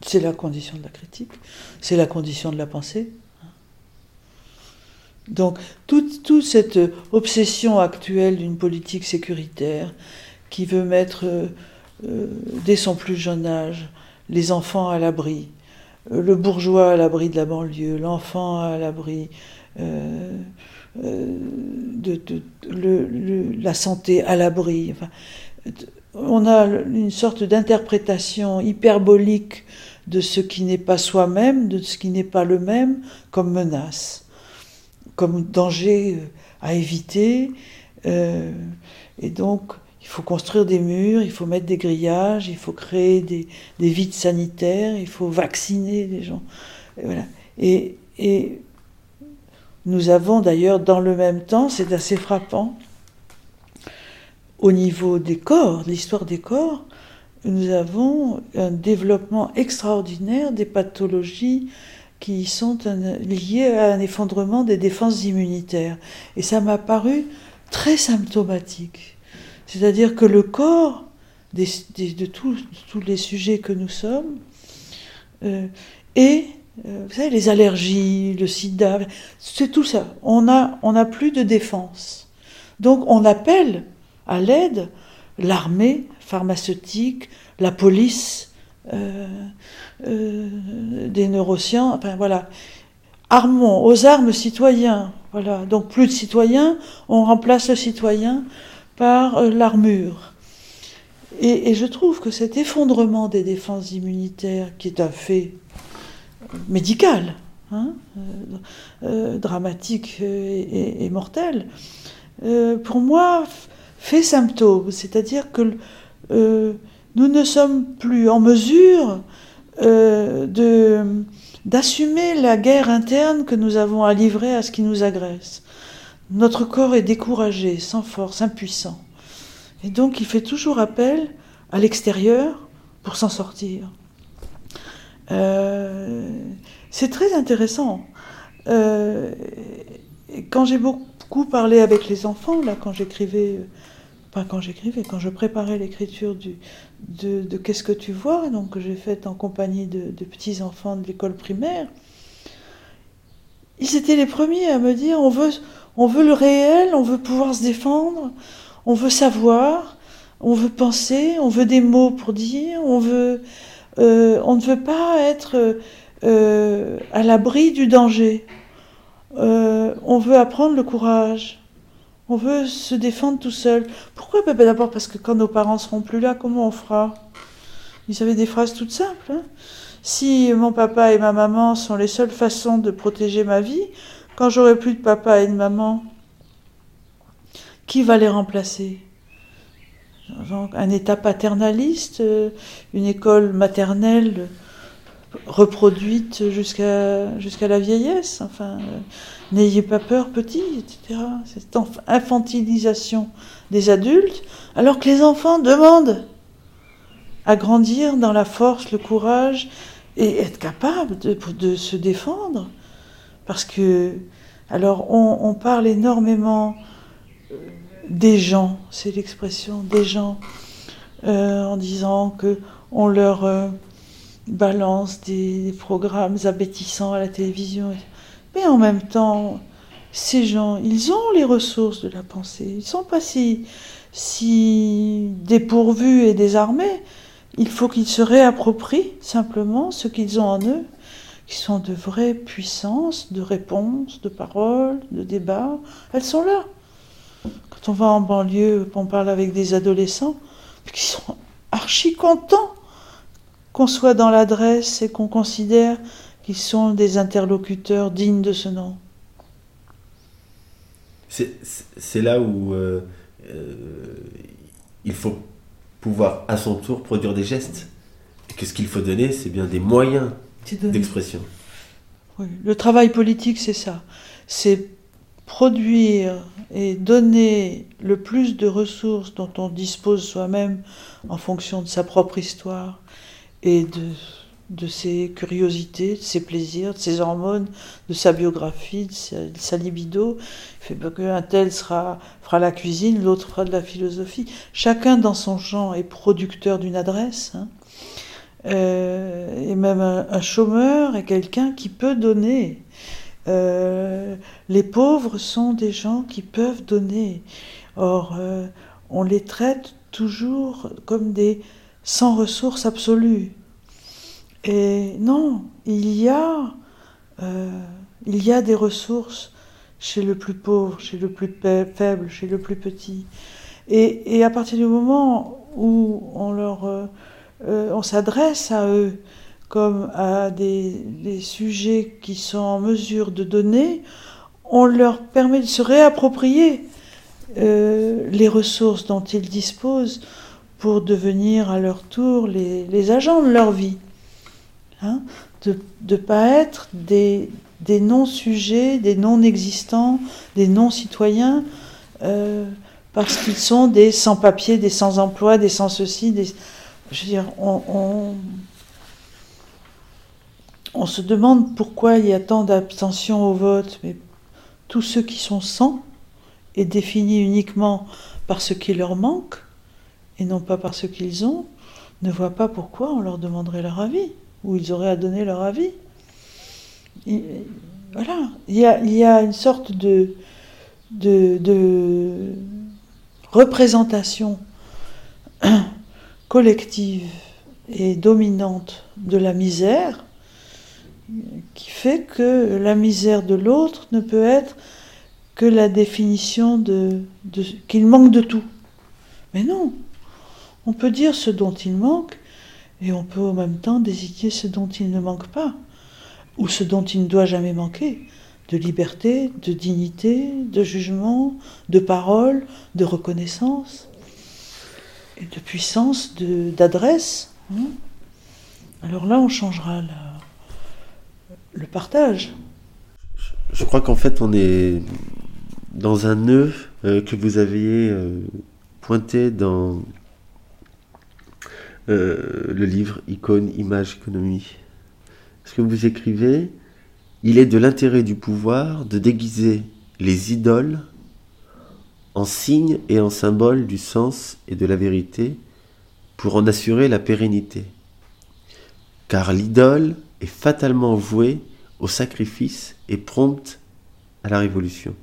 S3: C'est la condition de la critique, c'est la condition de la pensée. Donc toute, cette obsession actuelle d'une politique sécuritaire qui veut mettre euh, euh, dès son plus jeune âge les enfants à l'abri, le bourgeois à l'abri de la banlieue, l'enfant à l'abri euh, euh, de, la santé à l'abri. On a une sorte d'interprétation hyperbolique de ce qui n'est pas soi-même, de ce qui n'est pas le même, comme menace, comme danger à éviter. Euh, et donc, il faut construire des murs, il faut mettre des grillages, il faut créer des, vides sanitaires, il faut vacciner les gens. Et, voilà. et, et nous avons d'ailleurs dans le même temps, c'est assez frappant, au niveau des corps, l'histoire des corps, nous avons un développement extraordinaire des pathologies qui sont liées à un effondrement des défenses immunitaires. Et ça m'a paru très symptomatique. C'est-à-dire que le corps de, tous les sujets que nous sommes euh, et euh, vous savez, les allergies, le sida, c'est tout ça. On n'a on a plus de défense. Donc on appelle à l'aide l'armée pharmaceutique, la police, des neurosciences, enfin voilà. Armons aux armes citoyens. Voilà. Donc plus de citoyens, on remplace le citoyen par euh, l'armure. Et, je trouve que cet effondrement des défenses immunitaires, qui est un fait médical, hein, euh, euh, dramatique et, mortel, pour moi fait symptôme. C'est-à-dire que nous ne sommes plus en mesure d'assumer la guerre interne que nous avons à livrer à ce qui nous agresse. Notre corps est découragé, sans force, impuissant. Et donc il fait toujours appel à l'extérieur pour s'en sortir. Euh, c'est très intéressant. Euh, quand j'ai beaucoup parlé avec les enfants, là, quand j'écrivais, euh, quand j'écrivais, quand je préparais l'écriture de, Qu'est-ce que tu vois, donc que j'ai fait en compagnie de, petits-enfants de l'école primaire. Ils étaient les premiers à me dire on veut, on veut le réel, on veut pouvoir se défendre, on veut savoir, on veut penser, on veut des mots pour dire, on veut, euh, on ne veut pas être euh, à l'abri du danger. Euh, on veut apprendre le courage. On veut se défendre tout seul. Pourquoi ben, D'abord parce que quand nos parents seront plus là, comment on fera? Ils avaient des phrases toutes simples. Hein. si mon papa et ma maman sont les seules façons de protéger ma vie, quand j'aurai plus de papa et de maman, qui va les remplacer? Un état paternaliste, euh, une école maternelle reproduite jusqu'à jusqu'à la vieillesse. Enfin, euh, n'ayez pas peur, petit, etc. Cette infantilisation des adultes, alors que les enfants demandent à grandir dans la force, le courage et être capables de, se défendre. Parce que, alors, on, parle énormément euh, des gens, c'est l'expression des gens, euh, en disant que on leur balance des, programmes abétissants à la télévision. Mais en même temps, ces gens, ils ont les ressources de la pensée. Ils ne sont pas si, si dépourvus et désarmés. Il faut qu'ils se réapproprient simplement ce qu'ils ont en eux, qui sont de vraies puissances, de réponses, de paroles, de débats. Elles sont là. Quand on va en banlieue, on parle avec des adolescents qui sont archi contents qu'on soit dans l'adresse et qu'on considère qu'ils sont des interlocuteurs dignes de ce nom.
S1: C'est là où euh, euh, il faut pouvoir à son tour produire des gestes. Et que ce qu'il faut donner, c'est bien des moyens d'expression.
S3: Oui. Le travail politique, c'est ça. C'est produire et donner le plus de ressources dont on dispose soi-même en fonction de sa propre histoire et de, de ses curiosités, de ses plaisirs, de ses hormones, de sa biographie, de sa, libido. Il fait qu'un tel sera, fera la cuisine, l'autre fera de la philosophie. Chacun dans son champ est producteur d'une adresse. Hein. Euh, et même un, chômeur est quelqu'un qui peut donner. Euh, les pauvres sont des gens qui peuvent donner. Or, euh, on les traite toujours comme des sans ressources absolues. Et non, il y a, euh, il y a des ressources chez le plus pauvre, chez le plus faible, chez le plus petit. Et, à partir du moment où on leur, euh, euh, on s'adresse à eux comme à des, sujets qui sont en mesure de donner, on leur permet de se réapproprier les ressources dont ils disposent pour devenir à leur tour les, agents de leur vie. Hein, de ne pas être des, non-sujets, des non-existants, des non-citoyens, euh, parce qu'ils sont des sans-papiers, des sans-emploi, des sans-ceci. Des... Je veux dire, on, se demande pourquoi il y a tant d'abstention au vote, mais tous ceux qui sont sans est défini uniquement par ce qui leur manque, et non pas par ce qu'ils ont, ne voient pas pourquoi on leur demanderait leur avis, ou ils auraient à donner leur avis. voilà, il y, a, une sorte de, représentation collective et dominante de la misère qui fait que la misère de l'autre ne peut être que la définition de qu'il manque de tout. Mais non, on peut dire ce dont il manque, et on peut en même temps désigner ce dont il ne manque pas, ou ce dont il ne doit jamais manquer, de liberté, de dignité, de jugement, de parole, de reconnaissance, et de puissance d'adresse. Hein. Alors là, on changera le partage.
S1: Je crois qu'en fait, on est dans un nœud euh, que vous aviez euh, pointé dans euh, le livre Icône, Image, Économie. Ce que vous écrivez, il est de l'intérêt du pouvoir de déguiser les idoles en signe et en symbole du sens et de la vérité pour en assurer la pérennité. Car l'idole est fatalement vouée au sacrifice et prompte à la révolution.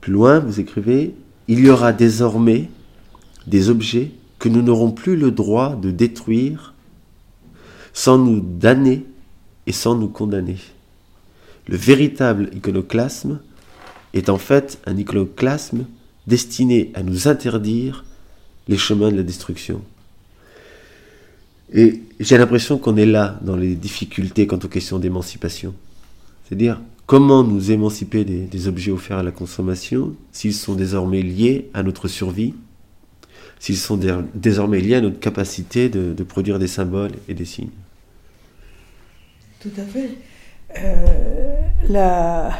S1: Plus loin, vous écrivez, il y aura désormais des objets que nous n'aurons plus le droit de détruire sans nous damner et sans nous condamner. Le véritable iconoclasme est en fait un iconoclasme destiné à nous interdire les chemins de la destruction. Et j'ai l'impression qu'on est là dans les difficultés quant aux questions d'émancipation. C'est-à-dire comment nous émanciper des, objets offerts à la consommation s'ils sont désormais liés à notre survie, s'ils sont désormais liés à notre capacité de, produire des symboles et des signes.
S3: Tout à fait. Euh,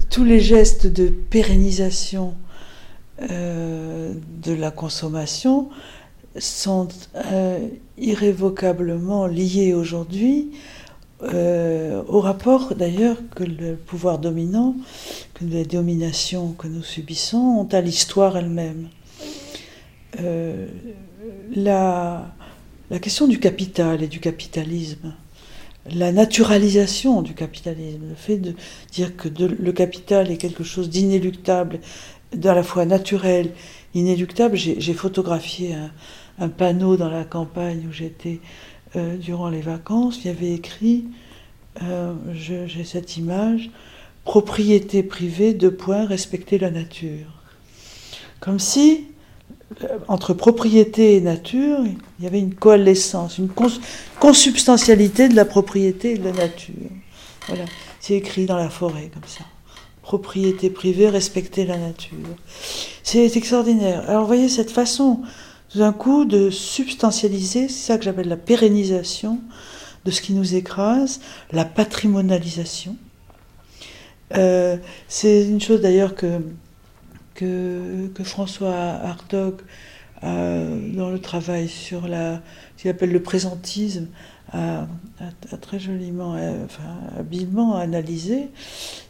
S3: <laughs> tous les gestes de pérennisation euh, de la consommation sont euh, irrévocablement liés aujourd'hui au rapport d'ailleurs que le pouvoir dominant, que les dominations que nous subissons ont à l'histoire elle-même. Euh, la, question du capital et du capitalisme, la naturalisation du capitalisme, le fait de dire que le capital est quelque chose d'inéluctable, d'à la fois naturel, inéluctable. J'ai photographié un, panneau dans la campagne où j'étais euh, durant les vacances. Il y avait écrit, euh, j'ai cette image, propriété privée, de points, respecter la nature. Comme si, entre propriété et nature, il y avait une coalescence, une consubstantialité de la propriété et de la nature. Voilà, c'est écrit dans la forêt comme ça. Propriété privée, respecter la nature. C'est extraordinaire. Alors, vous voyez cette façon tout d'un coup de substantialiser, c'est ça que j'appelle la pérennisation de ce qui nous écrase, la patrimonialisation. Euh, c'est une chose d'ailleurs que, que, François Hartog, dans le travail sur la, ce qu'il appelle le présentisme, a, très joliment, enfin, habilement analysé,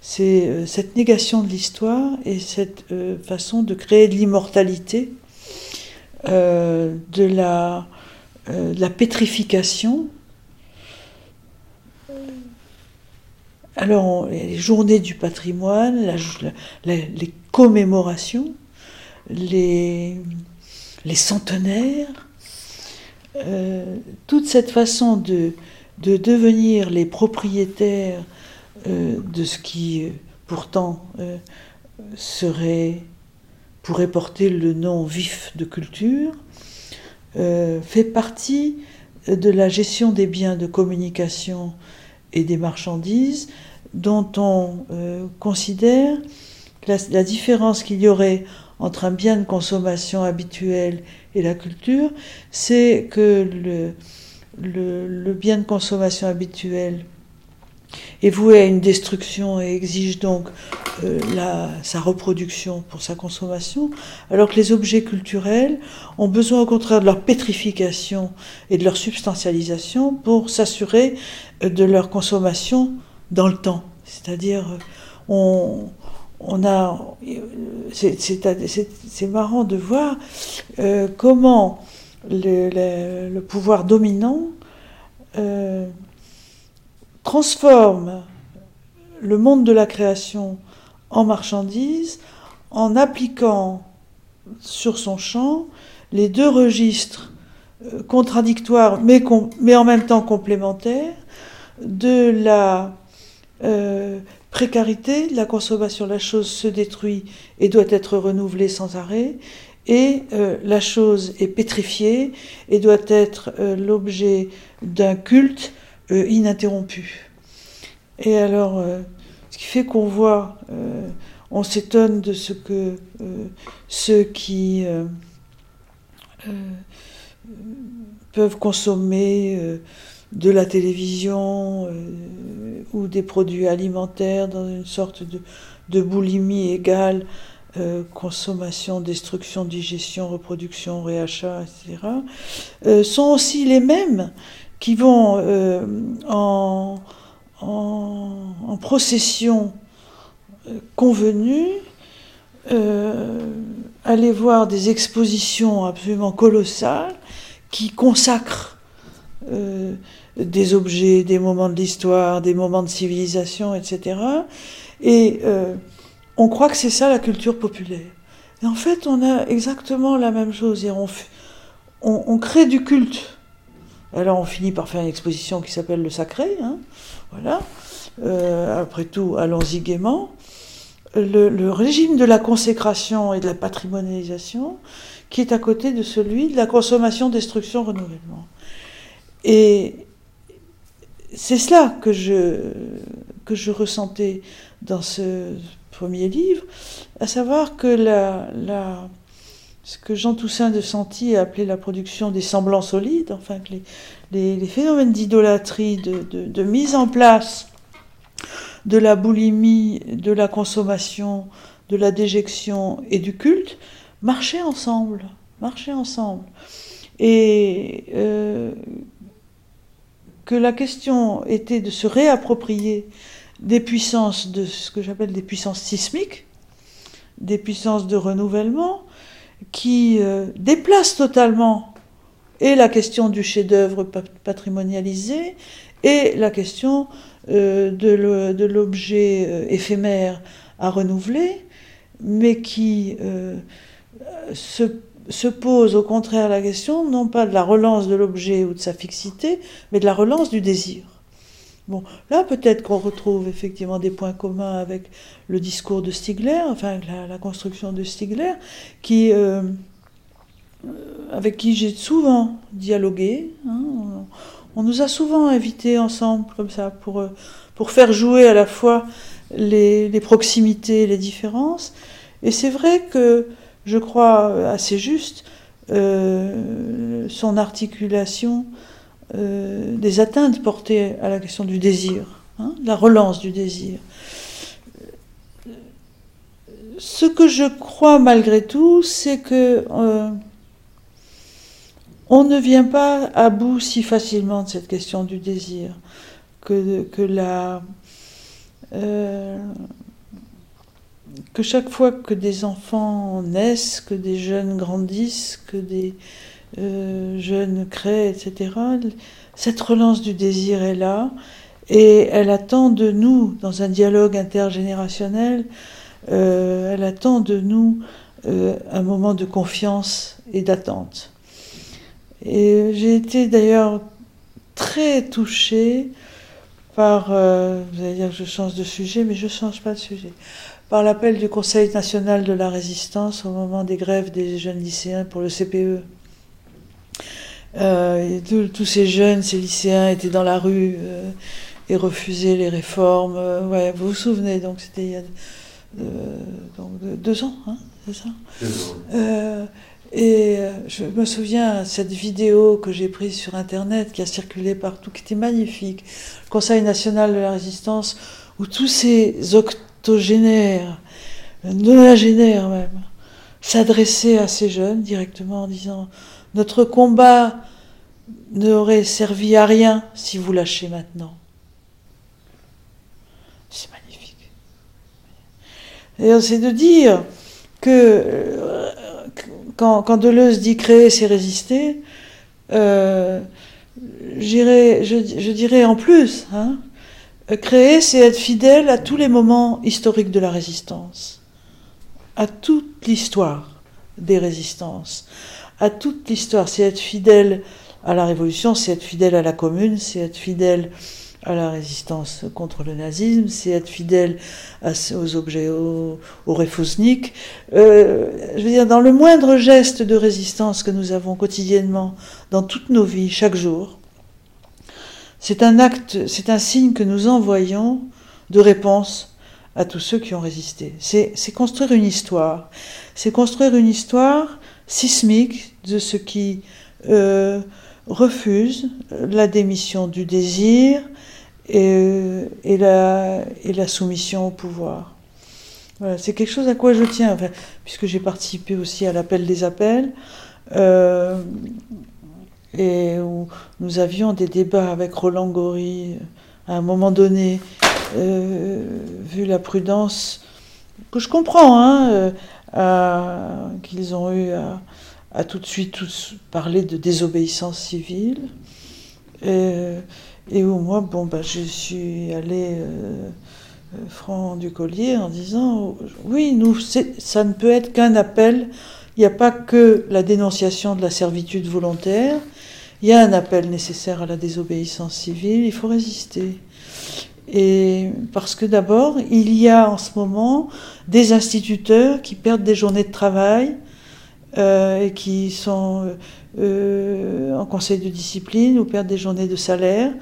S3: c'est euh, cette négation de l'histoire et cette euh, façon de créer de l'immortalité euh, de, euh, la pétrification. Alors, les journées du patrimoine, les commémorations, les, les centenaires, euh, toute cette façon de, de, devenir les propriétaires de ce qui pourtant serait pourrait porter le nom vif de culture, euh, fait partie de la gestion des biens de communication et des marchandises dont on euh, considère la, différence qu'il y aurait entre un bien de consommation habituel et la culture, c'est que le, bien de consommation habituel est voué à une destruction et exige donc euh, sa reproduction pour sa consommation, alors que les objets culturels ont besoin au contraire de leur pétrification et de leur substantialisation pour s'assurer euh, de leur consommation dans le temps. C'est-à-dire, euh, on, a. C'est marrant de voir comment le, pouvoir dominant transforme le monde de la création en marchandise en appliquant sur son champ les deux registres euh, contradictoires mais, en même temps complémentaires de la euh, précarité, de la consommation. La chose se détruit et doit être renouvelée sans arrêt et euh, la chose est pétrifiée et doit être l'objet d'un culte euh, ininterrompu. Et alors, euh, ce qui fait qu'on voit, euh, on s'étonne de ce que ceux qui peuvent consommer de la télévision ou des produits alimentaires dans une sorte de, boulimie égale, consommation, destruction, digestion, reproduction, réachat, etc., sont aussi les mêmes qui vont euh, en, procession euh, convenue aller voir des expositions absolument colossales qui consacrent des objets, des moments de l'histoire, des moments de civilisation, etc. Et on croit que c'est ça la culture populaire. Et en fait, on a exactement la même chose. Et on, on, crée du culte. Alors on finit par faire une exposition qui s'appelle Le Sacré. Hein, voilà. Euh, après tout, allons-y gaiement. Le, régime de la consécration et de la patrimonialisation qui est à côté de celui de la consommation, destruction, renouvellement. Et c'est cela que je, que je ressentais dans ce premier livre, à savoir que la, la, ce que Jean Toussaint de Santi a appelé la production des semblants solides, enfin que les, les, phénomènes d'idolâtrie, de, de, mise en place de la boulimie, de la consommation, de la déjection et du culte, marchaient ensemble, marchaient ensemble. Et euh, que la question était de se réapproprier des puissances de ce que j'appelle des puissances sismiques, des puissances de renouvellement, qui euh, déplacent totalement et la question du chef-d'œuvre patrimonialisé et la question euh, de l'objet euh, éphémère à renouveler, mais qui se, se pose au contraire la question non pas de la relance de l'objet ou de sa fixité, mais de la relance du désir. Bon, là peut-être qu'on retrouve effectivement des points communs avec le discours de Stigler, enfin la, construction de Stigler, qui, euh, avec qui j'ai souvent dialogué. Hein. on, nous a souvent invités ensemble comme ça pour, euh, pour faire jouer à la fois les, les proximités, les différences. Et c'est vrai que je crois assez juste euh, son articulation euh, des atteintes portées à la question du désir, hein, la relance du désir. Ce que je crois malgré tout, c'est que euh, on ne vient pas à bout si facilement de cette question du désir, que, que la euh, que chaque fois que des enfants naissent, que des jeunes grandissent, que des euh, jeunes créent, etc., cette relance du désir est là et elle attend de nous, dans un dialogue intergénérationnel, euh, elle attend de nous euh, un moment de confiance et d'attente. Et j'ai été d'ailleurs très touchée par, vous allez dire que je change de sujet, mais je ne change pas de sujet, par l'appel du Conseil national de la résistance au moment des grèves des jeunes lycéens pour le CPE. Euh, tous ces jeunes, ces lycéens étaient dans la rue euh, et refusaient les réformes. Euh, ouais, vous vous souvenez, donc c'était il y a donc, deux ans, hein, c'est ça? Deux ans. Et je me souviens cette vidéo que j'ai prise sur Internet, qui a circulé partout, qui était magnifique. Le Conseil national de la résistance, où tous ces octogénaires, nonagénaires même, s'adressaient à ces jeunes directement en disant notre combat n'aurait servi à rien si vous lâchez maintenant. C'est magnifique. Et c'est de dire que euh, quand, Deleuze dit créer, c'est résister, euh, je, je, dirais en plus, hein, créer, c'est être fidèle à tous les moments historiques de la résistance, à toute l'histoire des résistances, à toute l'histoire. C'est être fidèle à la Révolution, c'est être fidèle à la Commune, c'est être fidèle à la résistance contre le nazisme, c'est être fidèle aux objets, aux, aux euh, je veux dire, dans le moindre geste de résistance que nous avons quotidiennement, dans toutes nos vies, chaque jour, c'est un acte, c'est un signe que nous envoyons de réponse à tous ceux qui ont résisté. C'est construire une histoire. C'est construire une histoire sismique de ce qui euh, refuse la démission du désir et, et, la, soumission au pouvoir. Voilà, c'est quelque chose à quoi je tiens, puisque j'ai participé aussi à l'appel des appels, euh, et où nous avions des débats avec Roland Gori à un moment donné, euh, vu la prudence que je comprends, hein, qu'ils ont eu à, tout de suite tous parler de désobéissance civile. Et, où moi, bon, bah, je suis allée franc du collier en disant oui, nous, ça ne peut être qu'un appel. Il n'y a pas que la dénonciation de la servitude volontaire. Il y a un appel nécessaire à la désobéissance civile. Il faut résister. Et parce que d'abord, il y a en ce moment des instituteurs qui perdent des journées de travail euh, et qui sont euh, en conseil de discipline ou perdent des journées de salaire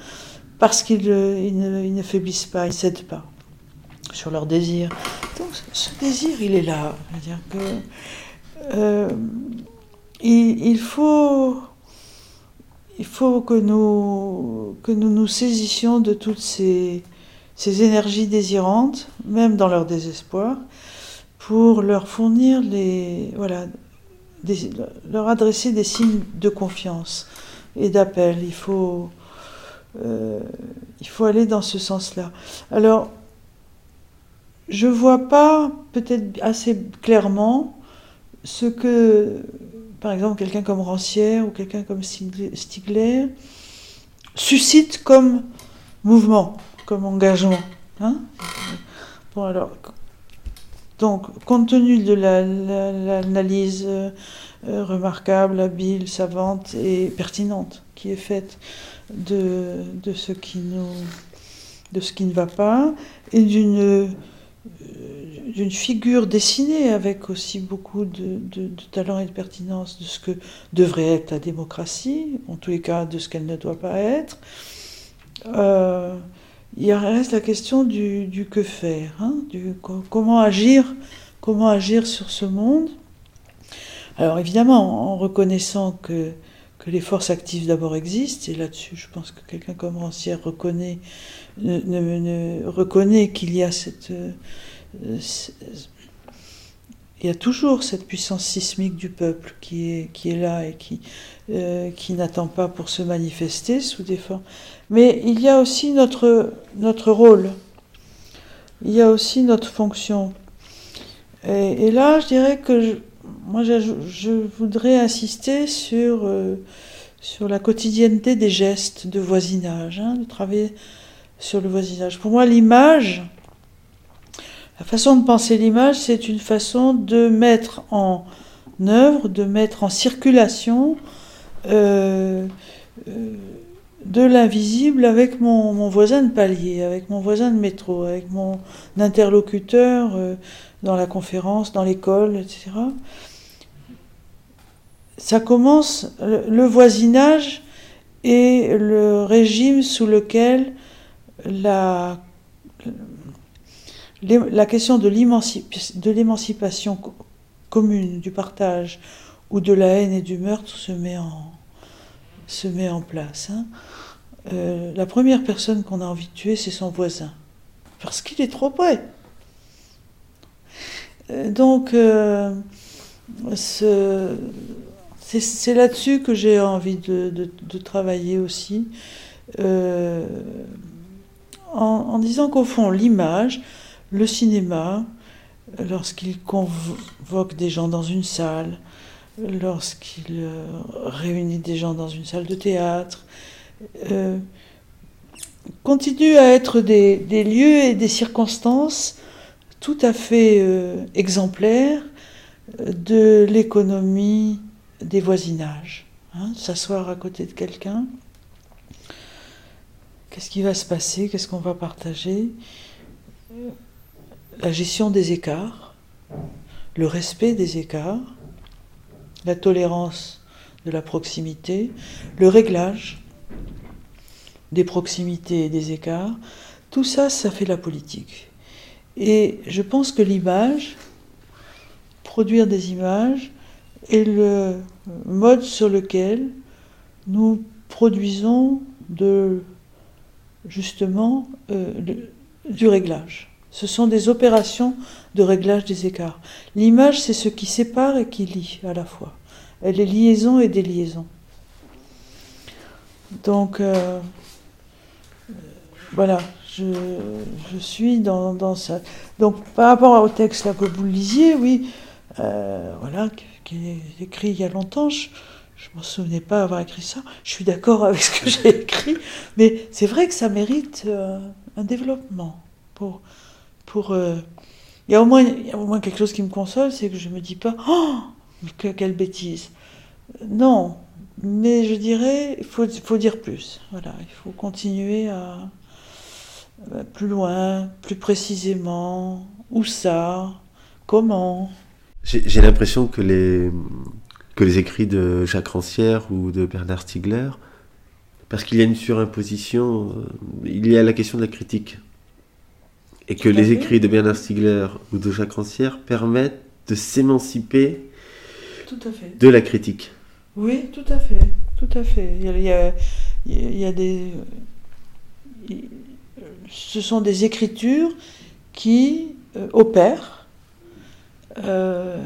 S3: parce qu'ils ne, ne, faiblissent pas, ils ne cèdent pas sur leur désir. Donc ce désir, il est là. dire que euh, il, faut, il faut que nous, que nous nous saisissions de toutes ces, ces énergies désirantes, même dans leur désespoir, pour leur fournir les, voilà, leur adresser des signes de confiance et d'appel. Il faut, euh, il faut aller dans ce sens-là. Alors, je vois pas peut-être assez clairement ce que, par exemple, quelqu'un comme Rancière ou quelqu'un comme Stigler suscite comme mouvement, comme engagement. Hein bon alors, donc, compte tenu de l'analyse euh, remarquable, habile, savante et pertinente qui est faite de, de ce qui nous de ce qui ne va pas et d'une d'une figure dessinée avec aussi beaucoup de, talent et de pertinence de ce que devrait être la démocratie, en tous les cas de ce qu'elle ne doit pas être. Euh, il reste la question du, que faire, hein, du, comment agir, comment agir sur ce monde. Alors évidemment, en reconnaissant que, que les forces actives d'abord existent, et là-dessus je pense que quelqu'un comme Rancière reconnaît, ne, reconnaît qu'il y a cette euh, il y a toujours cette puissance sismique du peuple qui est, qui est là et qui, euh, qui n'attend pas pour se manifester sous des formes. Mais il y a aussi notre, notre rôle, il y a aussi notre fonction. Et, là, je dirais que moi, je, voudrais insister sur, euh, sur la quotidienneté des gestes de voisinage, hein, de travailler sur le voisinage. Pour moi, l'image, la façon de penser l'image, c'est une façon de mettre en œuvre, de mettre en circulation euh, euh, de l'invisible avec mon, voisin de palier, avec mon voisin de métro, avec mon interlocuteur euh, dans la conférence, dans l'école, etc. Ça commence, le voisinage et le régime sous lequel la question de l'émancipation commune, du partage ou de la haine et du meurtre se met en, se met en place. Hein. Euh, la première personne qu'on a envie de tuer, c'est son voisin, parce qu'il est trop près. Euh, donc, euh, c'est là-dessus que j'ai envie de, travailler aussi, en, disant qu'au fond, l'image, le cinéma, lorsqu'il convoque des gens dans une salle, lorsqu'il euh, réunit des gens dans une salle de théâtre, euh, continue à être des, lieux et des circonstances tout à fait euh, exemplaires de l'économie des voisinages. Hein, s'asseoir à côté de quelqu'un, qu'est-ce qui va se passer, qu'est-ce qu'on va partager? La gestion des écarts, le respect des écarts, la tolérance de la proximité, le réglage des proximités et des écarts, tout ça, ça fait la politique. Et je pense que l'image, produire des images, est le mode sur lequel nous produisons de, justement euh, du réglage. Ce sont des opérations de réglage des écarts. L'image, c'est ce qui sépare et qui lie à la fois. Elle est liaison et déliaison. Donc, euh, voilà, je, je suis dans, dans, ça. Donc, par rapport au texte là, que vous lisiez, oui, euh, voilà, qui est écrit il y a longtemps, je ne me souvenais pas avoir écrit ça. Je suis d'accord avec ce que j'ai écrit, mais c'est vrai que ça mérite euh, un développement. Pour, pour, euh, il, y a au moins, il y a au moins quelque chose qui me console, c'est que je ne me dis pas Oh, que, quelle bêtise Non, mais je dirais, il faut, faut dire plus. Voilà, il faut continuer à euh, plus loin, plus précisément, où ça, comment.
S1: J'ai l'impression que les, que les écrits de Jacques Rancière ou de Bernard Stiegler, parce qu'il y a une surimposition, euh, il y a la question de la critique. Et que les écrits de Bernard Stiegler ou de Jacques Rancière permettent de s'émanciper de la critique.
S3: Oui, tout à fait, tout à fait. Il y a, il y a des, ce sont des écritures qui euh, opèrent, euh,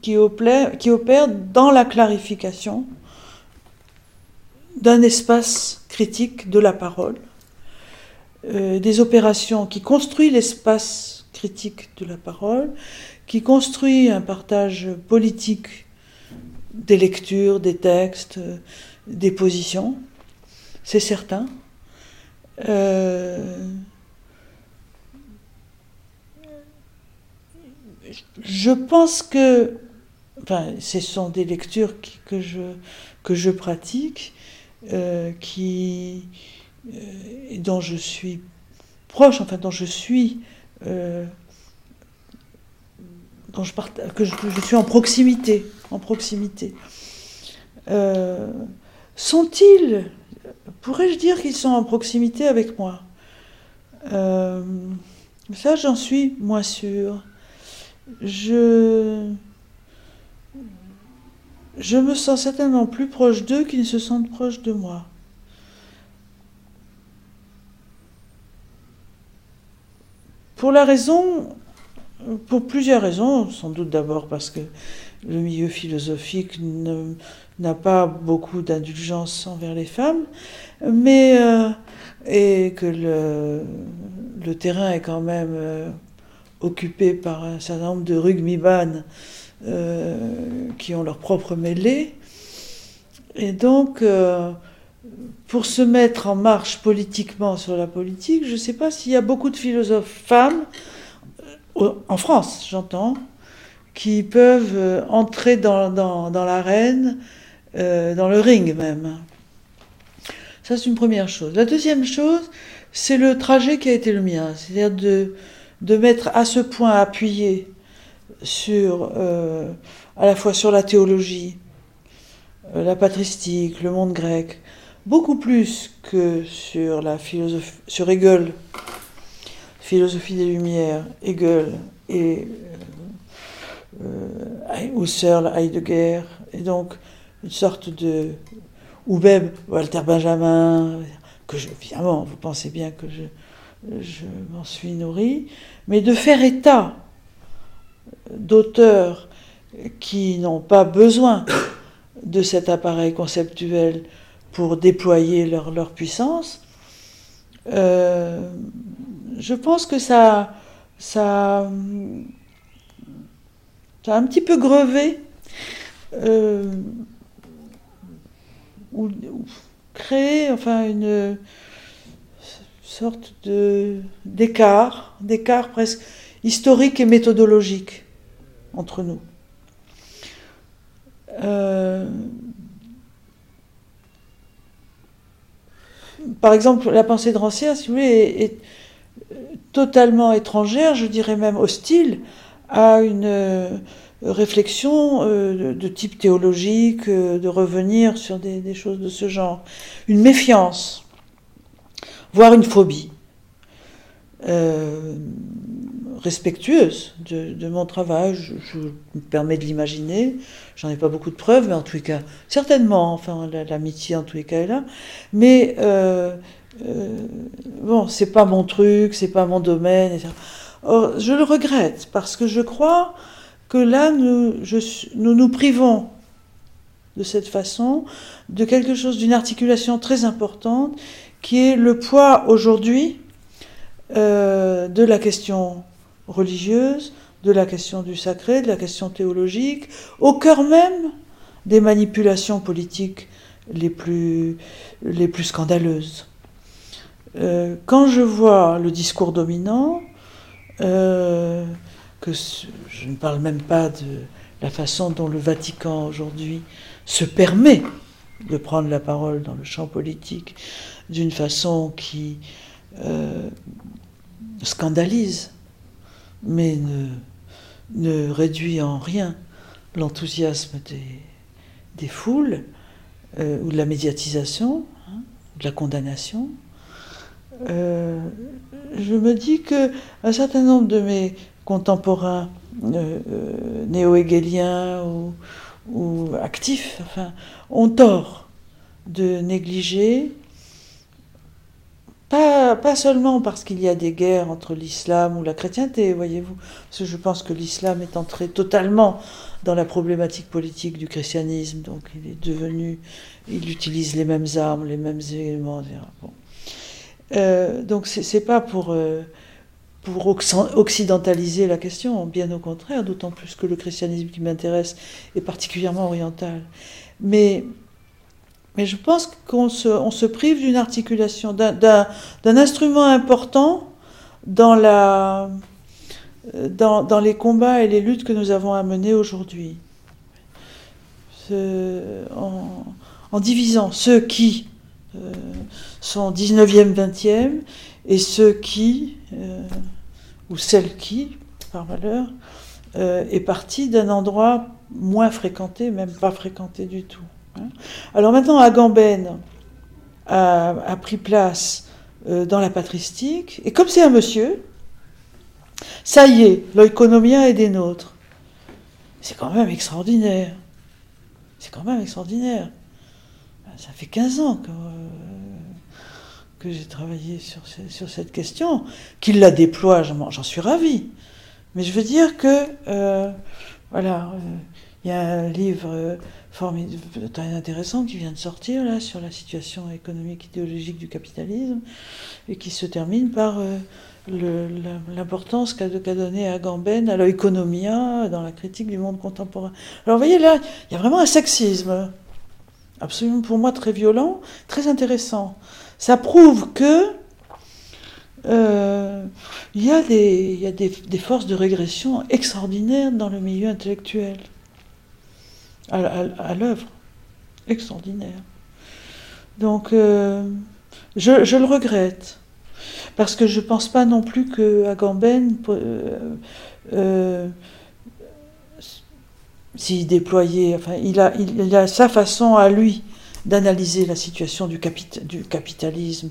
S3: qui, opèrent dans la clarification d'un espace critique de la parole, euh, des opérations qui construisent l'espace critique de la parole, qui construit un partage politique des lectures, des textes, des positions, c'est certain. Euh, je pense que, enfin, ce sont des lectures que, je, que je pratique, euh, qui, euh, dont je suis proche, enfin, dont je suis dont je suis en proximité, en proximité. Euh, sont-ils, pourrais-je dire qu'ils sont en proximité avec moi? Euh, Ça, j'en suis moins sûre. Je, je me sens certainement plus proche d'eux qu'ils ne se sentent proches de moi. Pour la raison pour plusieurs raisons, sans doute d'abord parce que le milieu philosophique n'a pas beaucoup d'indulgence envers les femmes, mais euh, et que le, terrain est quand même euh, occupé par un certain nombre de rugbyman euh, qui ont leur propre mêlée. Et donc, pour se mettre en marche politiquement sur la politique, je ne sais pas s'il y a beaucoup de philosophes femmes en France, j'entends, qui peuvent euh, entrer dans, l'arène, euh, dans le ring même. Ça, c'est une première chose. La deuxième chose, c'est le trajet qui a été le mien, c'est-à-dire de, de mettre à ce point appuyé sur, euh, à la fois sur la théologie, la patristique, le monde grec, beaucoup plus que sur la philosophie, sur Hegel, philosophie des Lumières, Hegel et euh, euh Husserl, Heidegger, et donc une sorte de. ou même Walter Benjamin, que je, vous pensez bien que je, je m'en suis nourri, mais de faire état d'auteurs qui n'ont pas besoin de cet appareil conceptuel pour déployer leur, puissance, euh, je pense que ça, ça, ça a un petit peu grevé euh, ou, créé enfin une sorte de d'écart, d'écart presque historique et méthodologique entre nous. Euh, par exemple, la pensée de Rancière, si vous voulez, est, totalement étrangère, je dirais même hostile, à une euh, réflexion euh, de type théologique, de revenir sur des, choses de ce genre. Une méfiance, voire une phobie. respectueuse de, mon travail, je, me permets de l'imaginer, j'en ai pas beaucoup de preuves, mais en tous les cas, certainement, enfin, l'amitié en tous les cas est là, mais euh, bon, c'est pas mon truc, c'est pas mon domaine, etc. Or, je le regrette parce que je crois que là, nous, nous nous privons de cette façon de quelque chose, d'une articulation très importante qui est le poids aujourd'hui euh, de la question religieuse, de la question du sacré, de la question théologique, au cœur même des manipulations politiques les plus, les plus scandaleuses. Euh, quand je vois le discours dominant, euh, que je ne parle même pas de la façon dont le Vatican aujourd'hui se permet de prendre la parole dans le champ politique d'une façon qui euh, scandalise, mais ne, réduit en rien l'enthousiasme des, foules, euh, ou de la médiatisation, hein, de la condamnation. Euh, je me dis que un certain nombre de mes contemporains néo-hégéliens ou, actifs ont tort de négliger pas, seulement parce qu'il y a des guerres entre l'islam ou la chrétienté, voyez-vous, parce que je pense que l'islam est entré totalement dans la problématique politique du christianisme, donc il est devenu, il utilise les mêmes armes, les mêmes éléments, etc. Bon. Euh, donc c'est pas pour, euh, pour occidentaliser la question, bien au contraire, d'autant plus que le christianisme qui m'intéresse est particulièrement oriental. Mais mais je pense qu'on se, on se prive d'une articulation, d'un instrument important dans, la, dans, les combats et les luttes que nous avons à mener aujourd'hui. En, divisant ceux qui euh, sont 19e, 20e et ceux qui, euh, ou celles qui, par malheur, euh, est parti d'un endroit moins fréquenté, même pas fréquenté du tout. Hein. Alors maintenant, Agamben a, pris place euh, dans la patristique, et comme c'est un monsieur, ça y est, l'oikonomia est des nôtres. C'est quand même extraordinaire. C'est quand même extraordinaire. Ça fait 15 ans que, euh, que j'ai travaillé sur, cette question. Qu'il la déploie, j'en suis ravi. Mais je veux dire que, euh, voilà, il y a un livre très intéressant qui vient de sortir là sur la situation économique idéologique du capitalisme et qui se termine par euh, l'importance qu'a donné Agamben à l'économia dans la critique du monde contemporain. Alors vous voyez là, il y a vraiment un sexisme absolument pour moi très violent, très intéressant. Ça prouve que euh, il y a, des forces de régression extraordinaires dans le milieu intellectuel à, l'œuvre. Extraordinaire. Donc, euh, je, le regrette. Parce que je ne pense pas non plus que Agamben, euh, euh, s'il déployait, il a, sa façon à lui d'analyser la situation du, capitalisme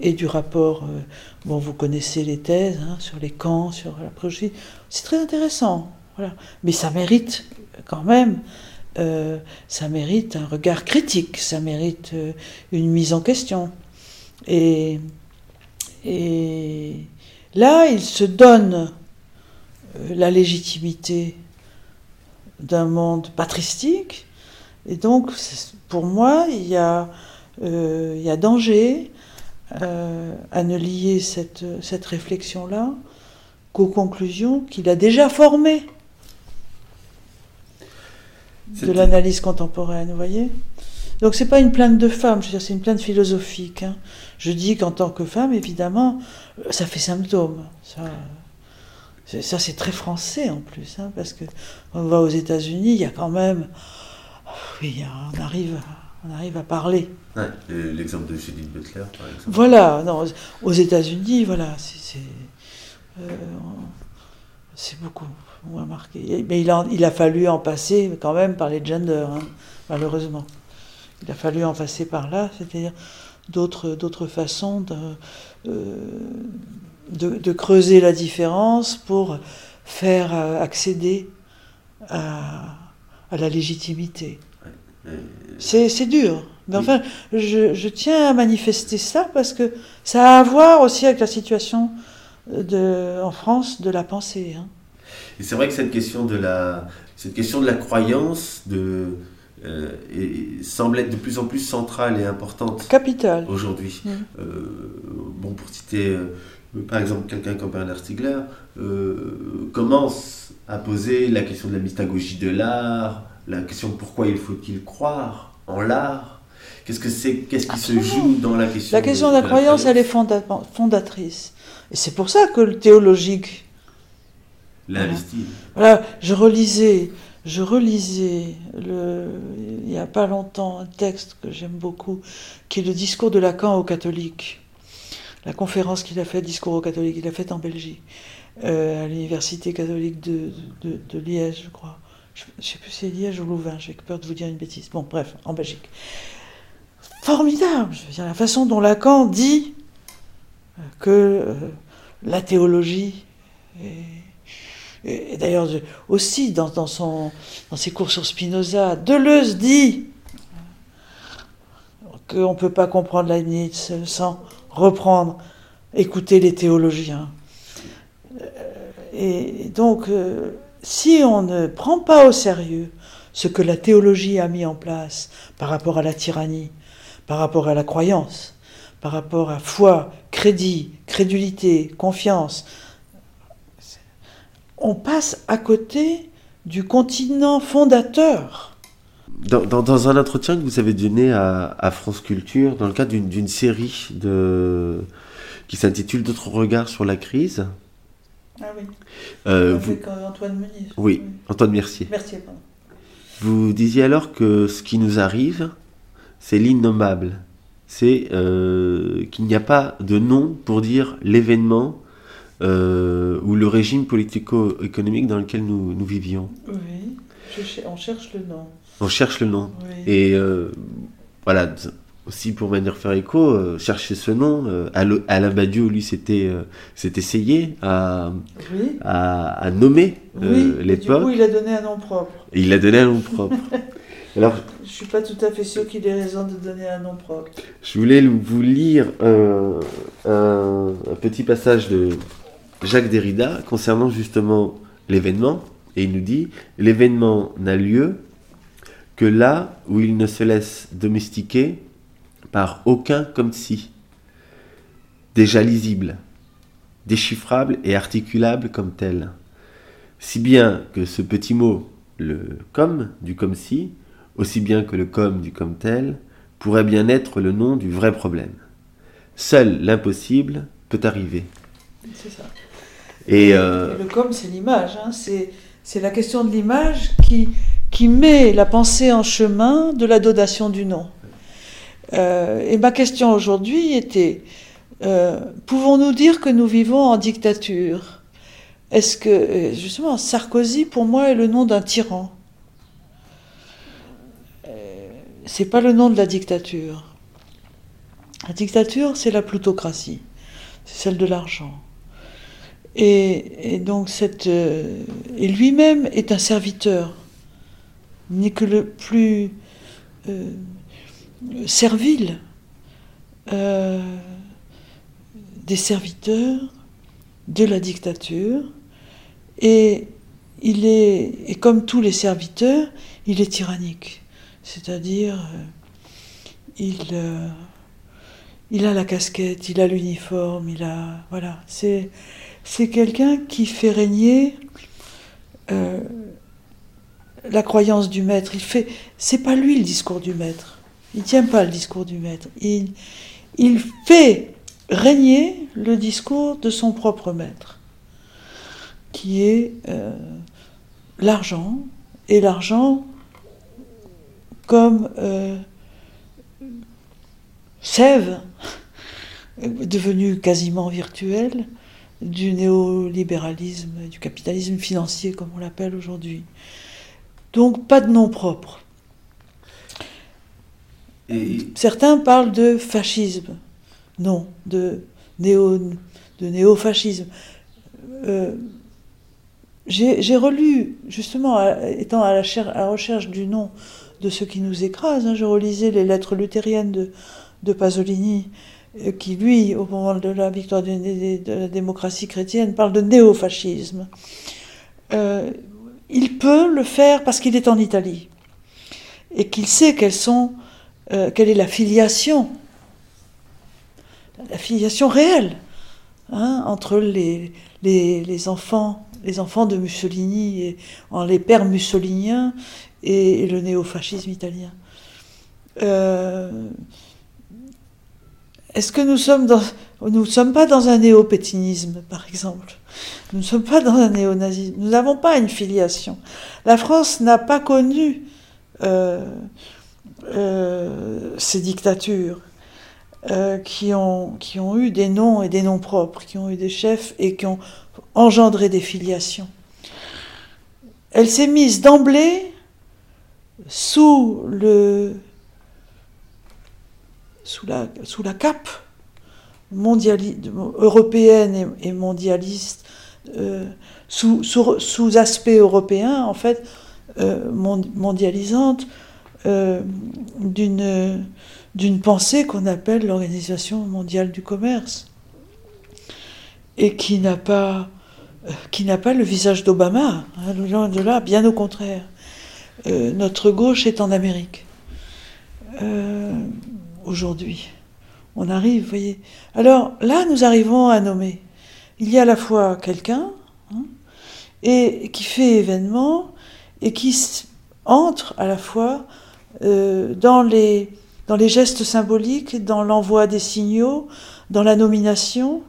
S3: et du rapport. Euh, bon, vous connaissez les thèses hein, sur les camps, sur la projet. C'est très intéressant. Voilà. Mais ça mérite quand même euh, ça mérite un regard critique, ça mérite euh, une mise en question. Et, là, il se donne euh, la légitimité d'un monde patristique, et donc pour moi, il y a, danger à ne lier cette réflexion-là qu'aux conclusions qu'il a déjà formées de l'analyse contemporaine, vous voyez Donc c'est pas une plainte de femme, je veux dire, c'est une plainte philosophique. Hein. Je dis qu'en tant que femme, évidemment, euh, ça fait symptôme. Ça, ça c'est très français en plus, hein, parce que on va aux États-Unis, il y a quand même, oui, on arrive, on arrive à parler.
S1: Ouais, L'exemple de Judith Butler, par exemple.
S3: Voilà, non, aux États-Unis, voilà, c'est euh, beaucoup Mais il a, fallu en passer quand même par les genders, hein, malheureusement. Il a fallu en passer par là, c'est-à-dire d'autres, façons de, euh, de, creuser la différence pour faire euh, accéder à, la légitimité. C'est, dur. Mais enfin, je, tiens à manifester ça parce que ça a à voir aussi avec la situation en France de la pensée. Hein.
S1: Et c'est vrai que cette question de la, cette question de la croyance, de, euh, et semble être de plus en plus centrale et importante
S3: Capital.
S1: aujourd'hui.
S3: Mm.
S1: Euh, bon, pour citer euh, par exemple quelqu'un comme Bernard Stiegler, commence à poser la question de la mystagogie de l'art, la question de pourquoi il faut-il croire en l'art. Qu'est-ce que c'est, qu'est-ce qui se joue dans la question
S3: La question de la croyance, elle est fonda- fondatrice. Et c'est pour ça que le théologique.
S1: L'investi.
S3: Voilà, je relisais, je relisais le, il n'y a pas longtemps un texte que j'aime beaucoup, qui est le discours de Lacan aux catholiques. La conférence qu'il a faite, discours aux catholiques, il l'a faite en Belgique, euh, à l'université catholique de, de- de Liège, je crois. Je ne sais plus si c'est Liège ou Louvain, j'ai peur de vous dire une bêtise. Bon, bref, en Belgique. Formidable, je veux dire, la façon dont Lacan dit que euh, la théologie est- et, d'ailleurs, aussi dans ses cours sur Spinoza, Deleuze dit qu'on ne peut pas comprendre Leibniz sans reprendre, écouter les théologiens. Euh, Et donc, euh, si on ne prend pas au sérieux ce que la théologie a mis en place par rapport à la tyrannie, par rapport à la croyance, par rapport à foi, crédit, crédulité, confiance, on passe à côté du continent fondateur.
S1: Dans, dans- dans un entretien que vous avez donné à, à France Culture, dans le cadre d'une, série de, qui s'intitule D'autres regards sur la crise,
S3: Ah oui,
S1: euh, vous,
S3: euh, Antoine Meunier.
S1: oui, Antoine Mercier,
S3: Merci. pardon.
S1: vous disiez alors que ce qui nous arrive, c'est l'innommable. C'est euh, qu'il n'y a pas de nom pour dire l'événement euh, ou le régime politico-économique dans lequel nous, nous vivions.
S3: Oui, je on cherche le nom.
S1: On cherche le nom.
S3: Oui.
S1: Et euh, voilà, aussi pour venir faire écho, euh, chercher ce nom, Alain Badiou, lui, s'était s'est essayé à,
S3: oui.
S1: à, à nommer
S3: oui, et du
S1: l'époque,
S3: coup, il a donné un nom propre.
S1: et il a donné un nom propre. <laughs> Alors,
S3: Je suis pas tout à fait sûr qu'il ait raison de donner un nom propre.
S1: je voulais vous lire un, un- un petit passage de Jacques Derrida concernant justement l'événement, et il nous dit L'événement n'a lieu que là où il ne se laisse domestiquer par aucun comme si, déjà lisible, déchiffrable et articulable comme tel. Si bien que ce petit mot, le comme du comme si, aussi bien que le comme du comme tel, pourrait bien être le nom du vrai problème. Seul l'impossible peut arriver. Et euh,
S3: Et le com, c'est l'image. hein. C'est, la question de l'image qui, qui met la pensée en chemin de la dodation du nom. Euh, et ma question aujourd'hui était, euh, pouvons-nous dire que nous vivons en dictature? Est-ce que, justement, Sarkozy, pour moi, est le nom d'un tyran? C'est pas le nom de la dictature. La dictature, c'est la plutocratie. C'est celle de l'argent. Et, donc, cette, euh, et lui-même est un serviteur. N'est que le plus euh, servile euh, des serviteurs de la dictature. Et il est, et comme tous les serviteurs, il est tyrannique. C'est-à-dire, il, il a la casquette, il a l'uniforme, il a, voilà, c'est c'est quelqu'un qui fait régner euh, la croyance du maître. Il fait, c'est pas lui le discours du maître. Il tient pas le discours du maître. Il, il fait régner le discours de son propre maître, qui est euh, l'argent et l'argent comme euh, sève <laughs> devenue quasiment virtuelle du néolibéralisme, du capitalisme financier, comme on l'appelle aujourd'hui. Donc pas de nom propre.
S1: et-
S3: Certains parlent de fascisme. Non, de, néo, de néofascisme. Euh, J'ai relu, justement, à- étant à la, cher- à la recherche du nom de ce qui nous écrase, hein, je relisais les lettres luthériennes de, de Pasolini, qui, lui, au moment de la victoire de, la démocratie chrétienne, parle de néofascisme. Euh, il peut le faire parce qu'il est en Italie. et qu'il sait quelles sont, euh, quelle est la filiation, la filiation réelle hein, entre les, les, enfants, les enfants de Mussolini et les pères mussoliniens et, le néofascisme italien. Euh, est-ce que nous sommes nous ne sommes pas dans un néo-pétinisme, par exemple? Nous ne sommes pas dans un néo-nazisme. Nous n'avons pas une filiation. La France n'a pas connu euh, euh, ces dictatures euh, qui, ont, qui ont eu des noms et des noms propres, qui ont eu des chefs et qui ont engendré des filiations. Elle s'est mise d'emblée sous le sous la, sous la cape européenne et, mondialiste, euh, sous, aspect européen, en fait, euh, mondialisante, euh, d'une pensée qu'on appelle l'Organisation mondiale du commerce, et qui n'a pas, qui pas le visage d'Obama, hein, de là, bien au contraire. notre gauche est en Amérique aujourd'hui on arrive, vous voyez. Alors là, nous arrivons à nommer. Il y a à la fois quelqu'un hein, et qui fait événement et qui entre à la fois euh, dans, les, dans les gestes symboliques, dans l'envoi des signaux, dans la nomination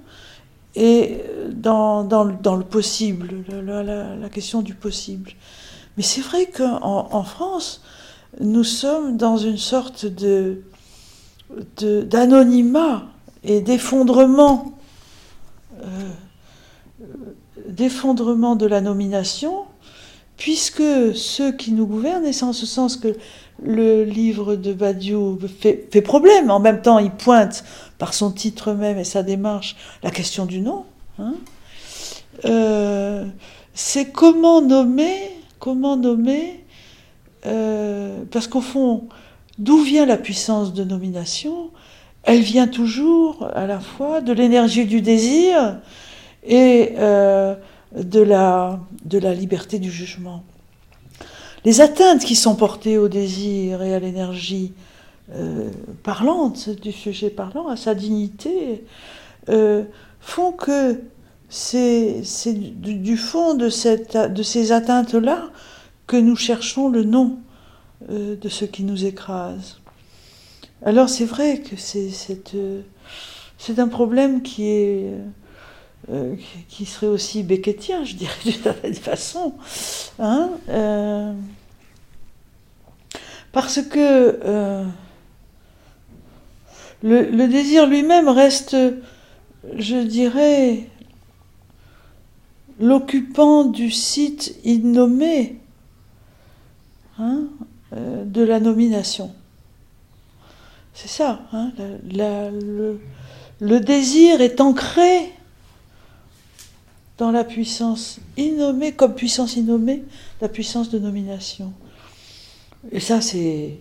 S3: et dans, dans, le possible, la, question du possible. Mais c'est vrai qu'en en France, nous sommes dans une sorte de d'anonymat et d'effondrement, euh, d'effondrement de la nomination, puisque ceux qui nous gouvernent, et c'est en ce sens que le livre de Badiou fait, fait, problème, en même temps il pointe par son titre même et sa démarche la question du nom, hein, euh, c'est comment nommer, comment nommer, euh, parce qu'au fond, D'où vient la puissance de nomination? Elle vient toujours à la fois de l'énergie du désir et euh, de, la, liberté du jugement. Les atteintes qui sont portées au désir et à l'énergie euh, parlante du sujet parlant, à sa dignité, euh, font que c'est du, fond de, de ces atteintes-là que nous cherchons le nom euh, de ce qui nous écrase. Alors c'est vrai que c'est euh, un problème qui euh, serait aussi beckettien, je dirais <laughs> d'une certaine façon, hein, parce que le, désir lui-même reste, je dirais, l'occupant du site innommé. Hein, de la nomination. C'est ça, hein, le, désir est ancré dans la puissance innommée, comme puissance innommée, la puissance de nomination. Et ça, c'est.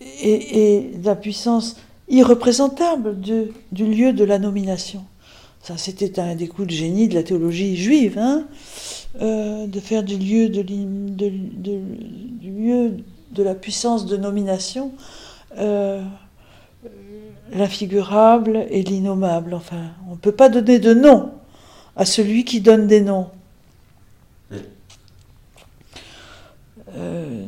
S3: Et, la puissance irreprésentable du lieu de la nomination. Ça, c'était un des coups de génie de la théologie juive. Hein euh, de faire du lieu de, la puissance de nomination euh, l'infigurable et l'innommable. Enfin, on ne peut pas donner de nom à celui qui donne des noms. Euh,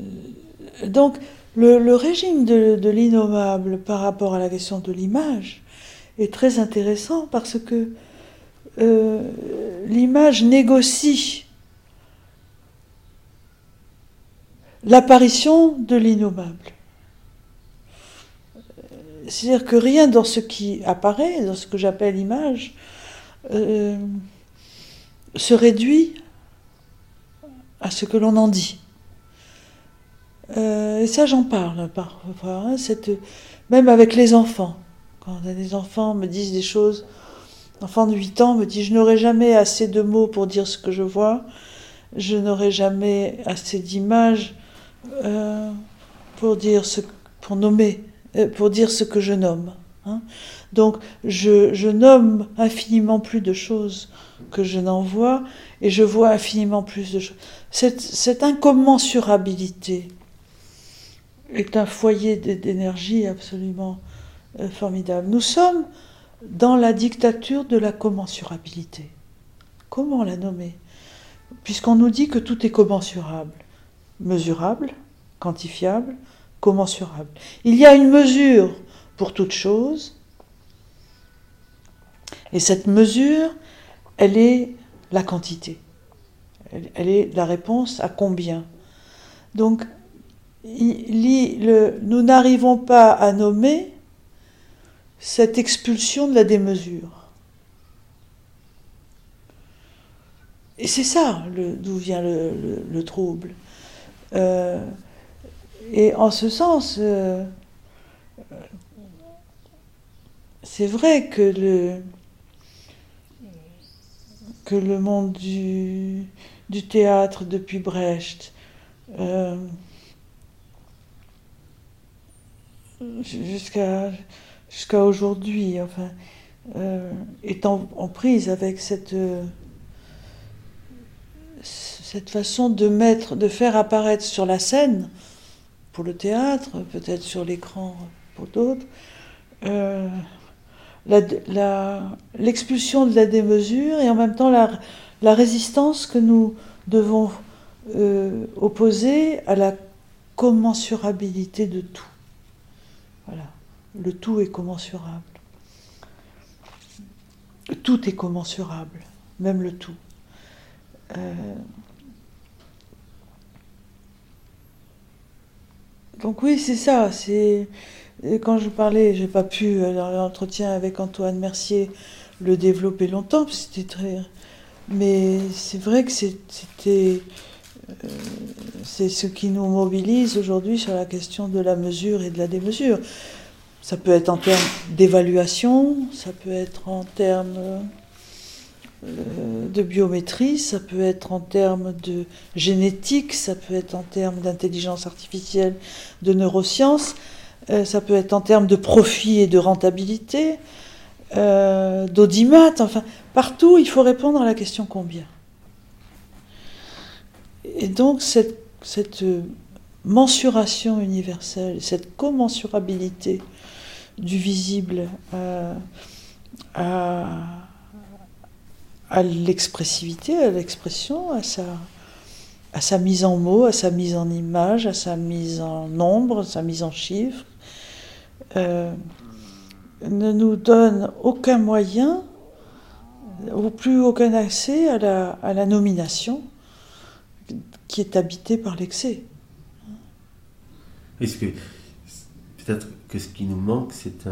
S3: donc, le, régime de, de l'innommable par rapport à la question de l'image est très intéressant parce que l'image négocie l'apparition de l'innommable. C'est-à-dire que rien dans ce qui apparaît, dans ce que j'appelle image, euh, se réduit à ce que l'on en dit. Euh, et ça, j'en parle parfois, hein, même avec les enfants. Quand des enfants me disent des choses, l'enfant de 8 ans me dit Je n'aurai jamais assez de mots pour dire ce que je vois, je n'aurai jamais assez d'images euh, pour dire ce, pour nommer, euh, pour dire ce que je nomme. Hein. Donc je, nomme infiniment plus de choses que je n'en vois et je vois infiniment plus de choses. Cette, cette incommensurabilité est un foyer d'énergie absolument euh, formidable. Nous sommes dans la dictature de la commensurabilité. Comment la nommer? Puisqu'on nous dit que tout est commensurable, mesurable, quantifiable, commensurable. Il y a une mesure pour toute chose, et cette mesure, elle est la quantité. Elle, est la réponse à combien. Donc, nous n'arrivons pas à nommer cette expulsion de la démesure. Et c'est ça d'où vient le, trouble. Euh, et en ce sens, euh, c'est vrai que le, que le monde du, théâtre depuis Brecht, euh, jusqu'à jusqu'à aujourd'hui, enfin, est en, prise avec cette, cette façon de mettre, de faire apparaître sur la scène, pour le théâtre, peut-être sur l'écran pour d'autres, euh, l'expulsion de la démesure et en même temps la, résistance que nous devons euh, opposer à la commensurabilité de tout. Voilà. Le tout est commensurable. Tout est commensurable, même le tout. Euh, donc oui, c'est ça. C'est quand je parlais, j'ai pas pu euh, dans l'entretien avec Antoine Mercier le développer longtemps, c'était très. Mais c'est vrai que c'était euh, c'est ce qui nous mobilise aujourd'hui sur la question de la mesure et de la démesure. Ça peut être en termes d'évaluation, ça peut être en termes euh, de biométrie, ça peut être en termes de génétique, ça peut être en termes d'intelligence artificielle, de neurosciences, euh, ça peut être en termes de profit et de rentabilité, euh, d'audimat, enfin, partout il faut répondre à la question combien. Et donc cette mensuration universelle, cette commensurabilité du visible à, à, l'expressivité, à l'expression, à sa, mise en mots, à sa mise en image, à sa mise en nombre, à sa mise en chiffres, euh, ne nous donne aucun moyen, ou plus aucun accès à la, à la nomination qui est habitée par l'excès.
S1: Est-ce que peut-être que ce qui nous manque, c'est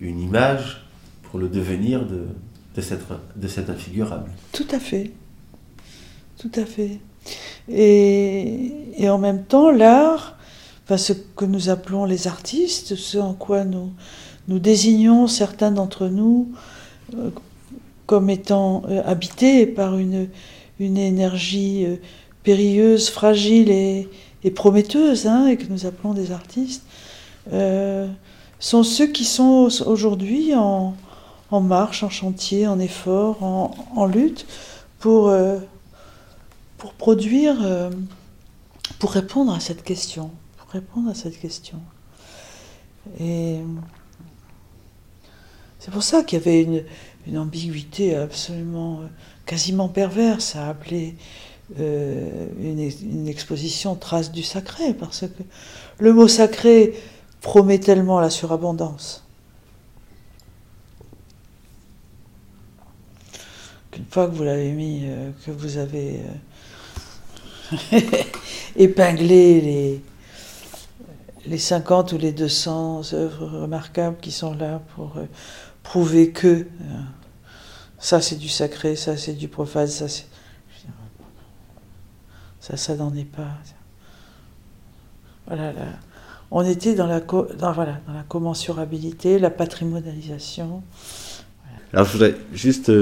S1: une image pour le devenir de, de, cette, de cet infigurable.
S3: Tout à fait. Tout à fait. Et, en même temps, l'art, enfin, ce que nous appelons les artistes, ce en quoi nous, nous désignons certains d'entre nous euh, comme étant euh, habités par une, une énergie euh, périlleuse, fragile et, et prometteuse, hein, et que nous appelons des artistes, sont ceux qui sont aujourd'hui en, marche, en chantier, en effort, en, lutte pour, euh, pour produire, euh, pour répondre à cette question. Pour répondre à cette question. Et c'est pour ça qu'il y avait une, ambiguïté absolument, quasiment perverse à appeler une, une, exposition trace du sacré, parce que le mot sacré promet tellement la surabondance. Qu'une fois que vous l'avez mis, euh, que vous avez euh, <laughs> épinglé les, les 50 ou les 200 œuvres remarquables qui sont là pour euh, prouver que ça c'est du sacré, ça c'est du profane, ça c'est. Ça, ça n'en est pas. Voilà, là on était dans la, voilà, dans la commensurabilité, la patrimonialisation.
S1: Alors je voudrais juste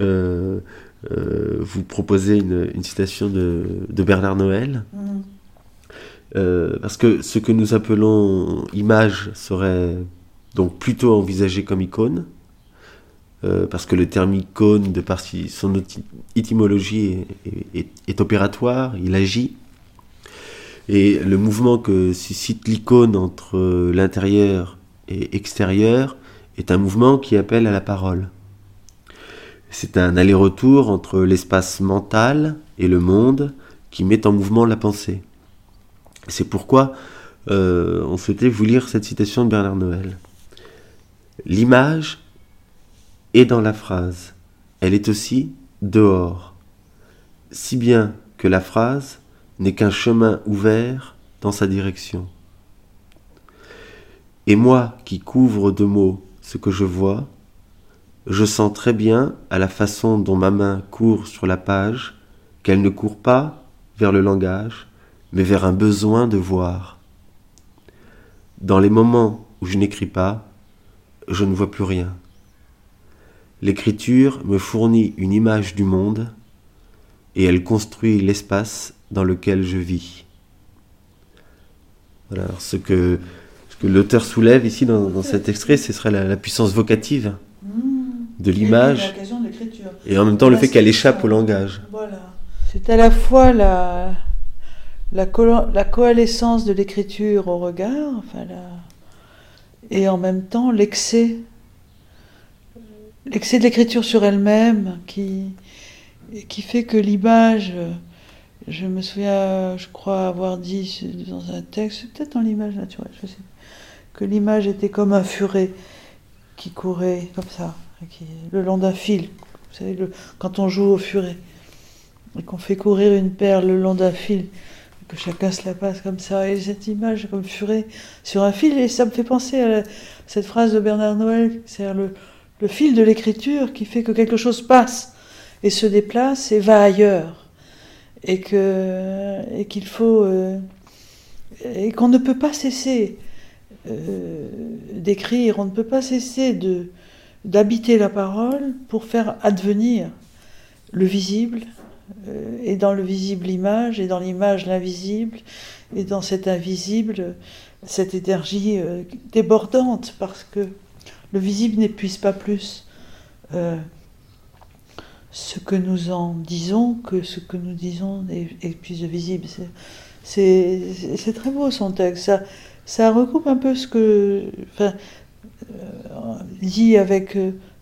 S1: euh, euh, euh, vous proposer une, citation de, Bernard Noël. Mm. parce que ce que nous appelons image serait donc plutôt envisagé comme icône, parce que le terme icône, de par son étymologie, est opératoire, il agit. Et le mouvement que suscite l'icône entre l'intérieur et extérieur est un mouvement qui appelle à la parole. C'est un aller-retour entre l'espace mental et le monde qui met en mouvement la pensée. C'est pourquoi euh, on souhaitait vous lire cette citation de Bernard Noël. L'image est dans la phrase, elle est aussi dehors, si bien que la phrase n'est qu'un chemin ouvert dans sa direction. Et moi qui couvre de mots ce que je vois, je sens très bien à la façon dont ma main court sur la page qu'elle ne court pas vers le langage, mais vers un besoin de voir. Dans les moments où je n'écris pas, je ne vois plus rien. L'écriture me fournit une image du monde et elle construit l'espace dans lequel je vis. Voilà, ce que, l'auteur soulève ici dans, cet extrait, ce serait la, puissance vocative mmh. De l'image et en même temps le fait qu'elle échappe au langage.
S3: Voilà. C'est à la fois la, la, la coalescence de l'écriture au regard, enfin et en même temps l'excès, l'excès de l'écriture sur elle-même qui, qui fait que l'image, je me souviens, je crois avoir dit dans un texte, peut-être dans l'image naturelle, je sais, que l'image était comme un furet qui courait comme ça, qui, le long d'un fil. Vous savez, le, quand on joue au furet et qu'on fait courir une perle le long d'un fil, que chacun se la passe comme ça, et cette image comme furet sur un fil, et ça me fait penser à cette phrase de Bernard Noël, c'est-à-dire le, le fil de l'écriture qui fait que quelque chose passe et se déplace et va ailleurs, et que et qu'il faut euh, et qu'on ne peut pas cesser euh, d'écrire, on ne peut pas cesser de d'habiter la parole pour faire advenir le visible, euh, et dans le visible l'image, et dans l'image l'invisible, et dans cet invisible cette énergie euh, débordante, parce que le visible n'épuise pas plus euh, ce que nous en disons que ce que nous disons épuise le visible. C'est très beau son texte. Ça, ça recoupe un peu ce que. Dit avec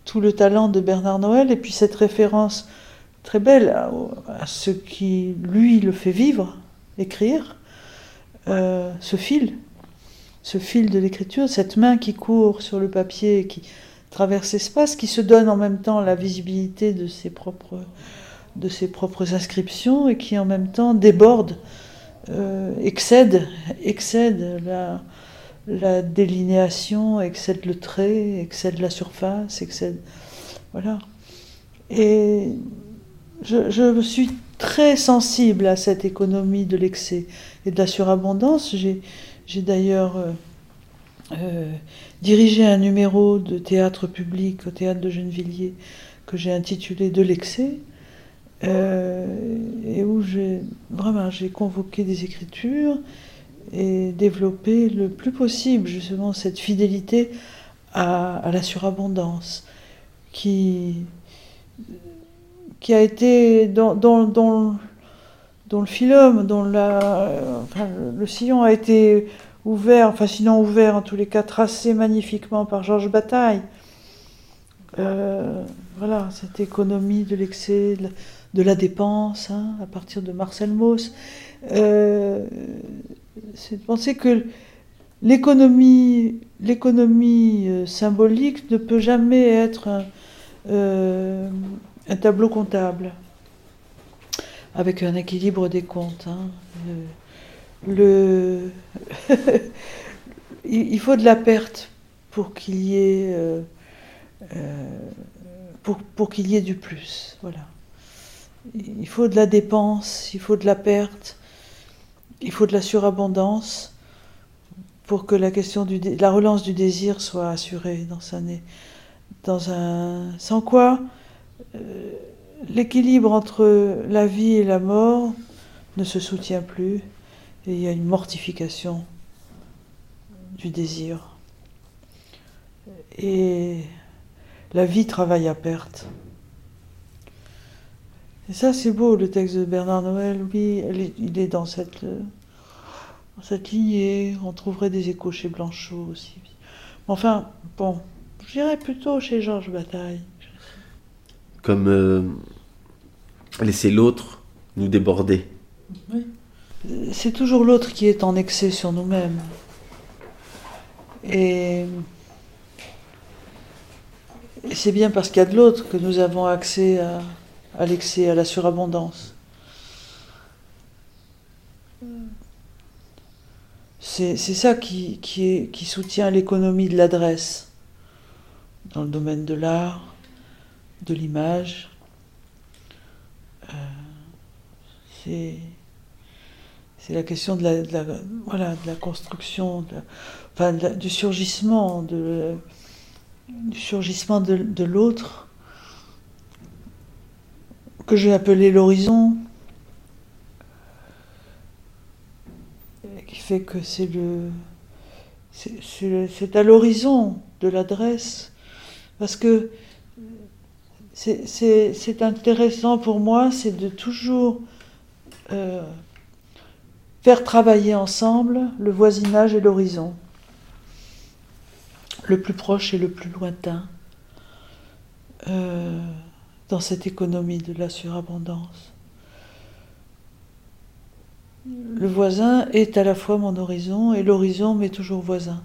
S3: tout le talent de Bernard Noël, et puis cette référence très belle à, ce qui, lui, le fait vivre, écrire, euh, ce fil, ce fil de l'écriture, cette main qui court sur le papier, qui traverse l'espace, qui se donne en même temps la visibilité de ses propres, de ses propres inscriptions et qui en même temps déborde, euh, excède, excède la, la délinéation, excède le trait, excède la surface, excède. Voilà. Et je, suis très sensible à cette économie de l'excès et de la surabondance. J'ai d'ailleurs euh, euh, dirigé un numéro de théâtre public au théâtre de Gennevilliers que j'ai intitulé De l'excès. Euh, et où j'ai vraiment j'ai convoqué des écritures et développé le plus possible justement cette fidélité à, la surabondance qui qui a été dans, dans, dans, le philum, dont le sillon a été ouvert, enfin sinon ouvert en tous les cas, tracé magnifiquement par Georges Bataille. Euh, voilà, cette économie de l'excès, de, la dépense, hein, à partir de Marcel Mauss. Euh, c'est de penser que l'économie, l'économie euh, symbolique ne peut jamais être un tableau comptable avec un équilibre des comptes. Hein. <laughs> Il faut de la perte pour qu'il y ait euh, euh, pour, pour qu'il y ait du plus. Voilà. Il faut de la dépense, il faut de la perte, il faut de la surabondance pour que la question du la relance du désir soit assurée dans un dans un sans quoi euh, l'équilibre entre la vie et la mort ne se soutient plus et il y a une mortification du désir. Et la vie travaille à perte. Et ça, c'est beau, le texte de Bernard Noël, oui, il est dans cette, dans cette lignée. On trouverait des échos chez Blanchot aussi. Enfin, bon, j'irais plutôt chez Georges Bataille.
S1: Comme euh, laisser l'autre nous déborder.
S3: Oui. C'est toujours l'autre qui est en excès sur nous-mêmes. Et, et c'est bien parce qu'il y a de l'autre que nous avons accès à, à l'excès, à la surabondance. C'est ça qui, soutient l'économie de l'adresse dans le domaine de l'art, de l'image. Euh, c'est la question de la, voilà, de la construction, du surgissement, du surgissement de l'autre, que j'ai appelé l'horizon, qui fait que c'est le c'est à l'horizon de l'adresse parce que c'est intéressant pour moi c'est de toujours euh, faire travailler ensemble le voisinage et l'horizon. Le plus proche et le plus lointain. Euh, dans cette économie de la surabondance le voisin est à la fois mon horizon et l'horizon m'est toujours voisin.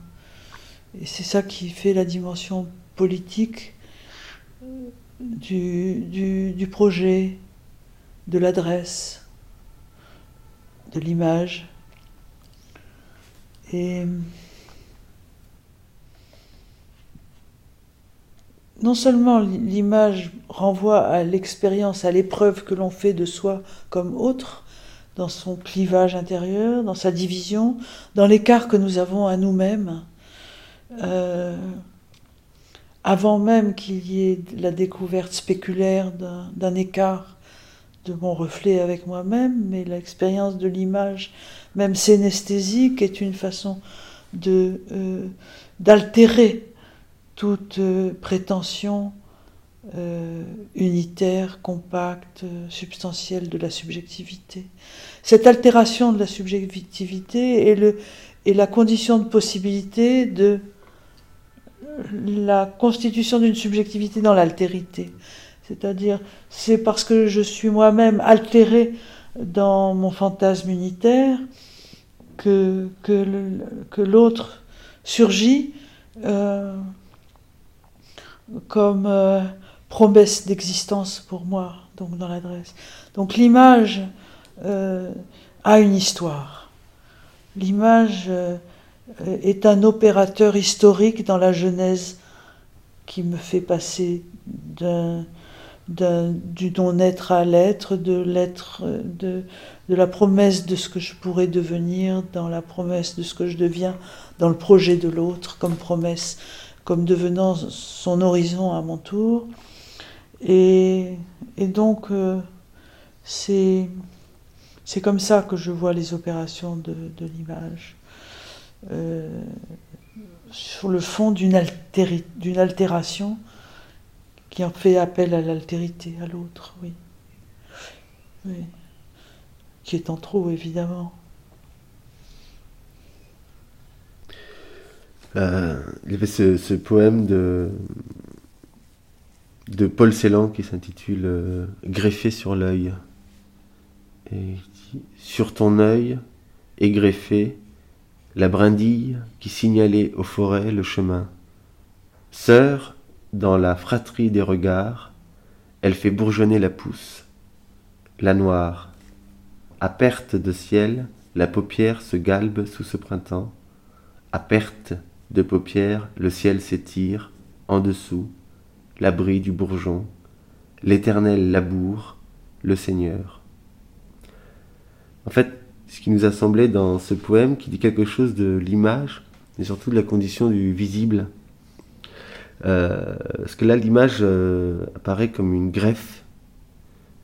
S3: Et c'est ça qui fait la dimension politique du, projet, de l'adresse, de l'image. Et non seulement l'image renvoie à l'expérience, à l'épreuve que l'on fait de soi comme autre, dans son clivage intérieur, dans sa division, dans l'écart que nous avons à nous-mêmes, euh, avant même qu'il y ait la découverte spéculaire d'un écart de mon reflet avec moi-même, mais l'expérience de l'image, même synesthésique, est une façon euh, d'altérer toute euh, prétention euh, unitaire, compacte, substantielle de la subjectivité. Cette altération de la subjectivité est, la condition de possibilité de la constitution d'une subjectivité dans l'altérité. C'est-à-dire, c'est parce que je suis moi-même altéré dans mon fantasme unitaire que, l'autre surgit euh, comme euh, promesse d'existence pour moi, donc dans l'adresse. Donc l'image euh, a une histoire. L'image euh, est un opérateur historique dans la Genèse qui me fait passer du non-être à l'être, de l'être, de, de la promesse de ce que je pourrais devenir, dans la promesse de ce que je deviens, dans le projet de l'autre, comme promesse, comme devenant son horizon à mon tour. Et, donc, euh, c'est, comme ça que je vois les opérations de, l'image. Euh, sur le fond d'une altération qui en fait appel à l'altérité, à l'autre, oui. oui. Qui est en trop, évidemment.
S1: Euh, il y avait ce, poème de Paul Celan qui s'intitule euh, Greffé sur l'œil. Sur ton œil est greffée la brindille qui signalait aux forêts le chemin. Sœur, dans la fratrie des regards, elle fait bourgeonner la pousse. La noire, à perte de ciel, la paupière se galbe sous ce printemps. À perte de paupière, le ciel s'étire en dessous l'abri du bourgeon, l'éternel labour, le Seigneur. En fait, ce qui nous a semblé dans ce poème, qui dit quelque chose de l'image, et surtout de la condition du visible, euh, parce que là, l'image euh, apparaît comme une greffe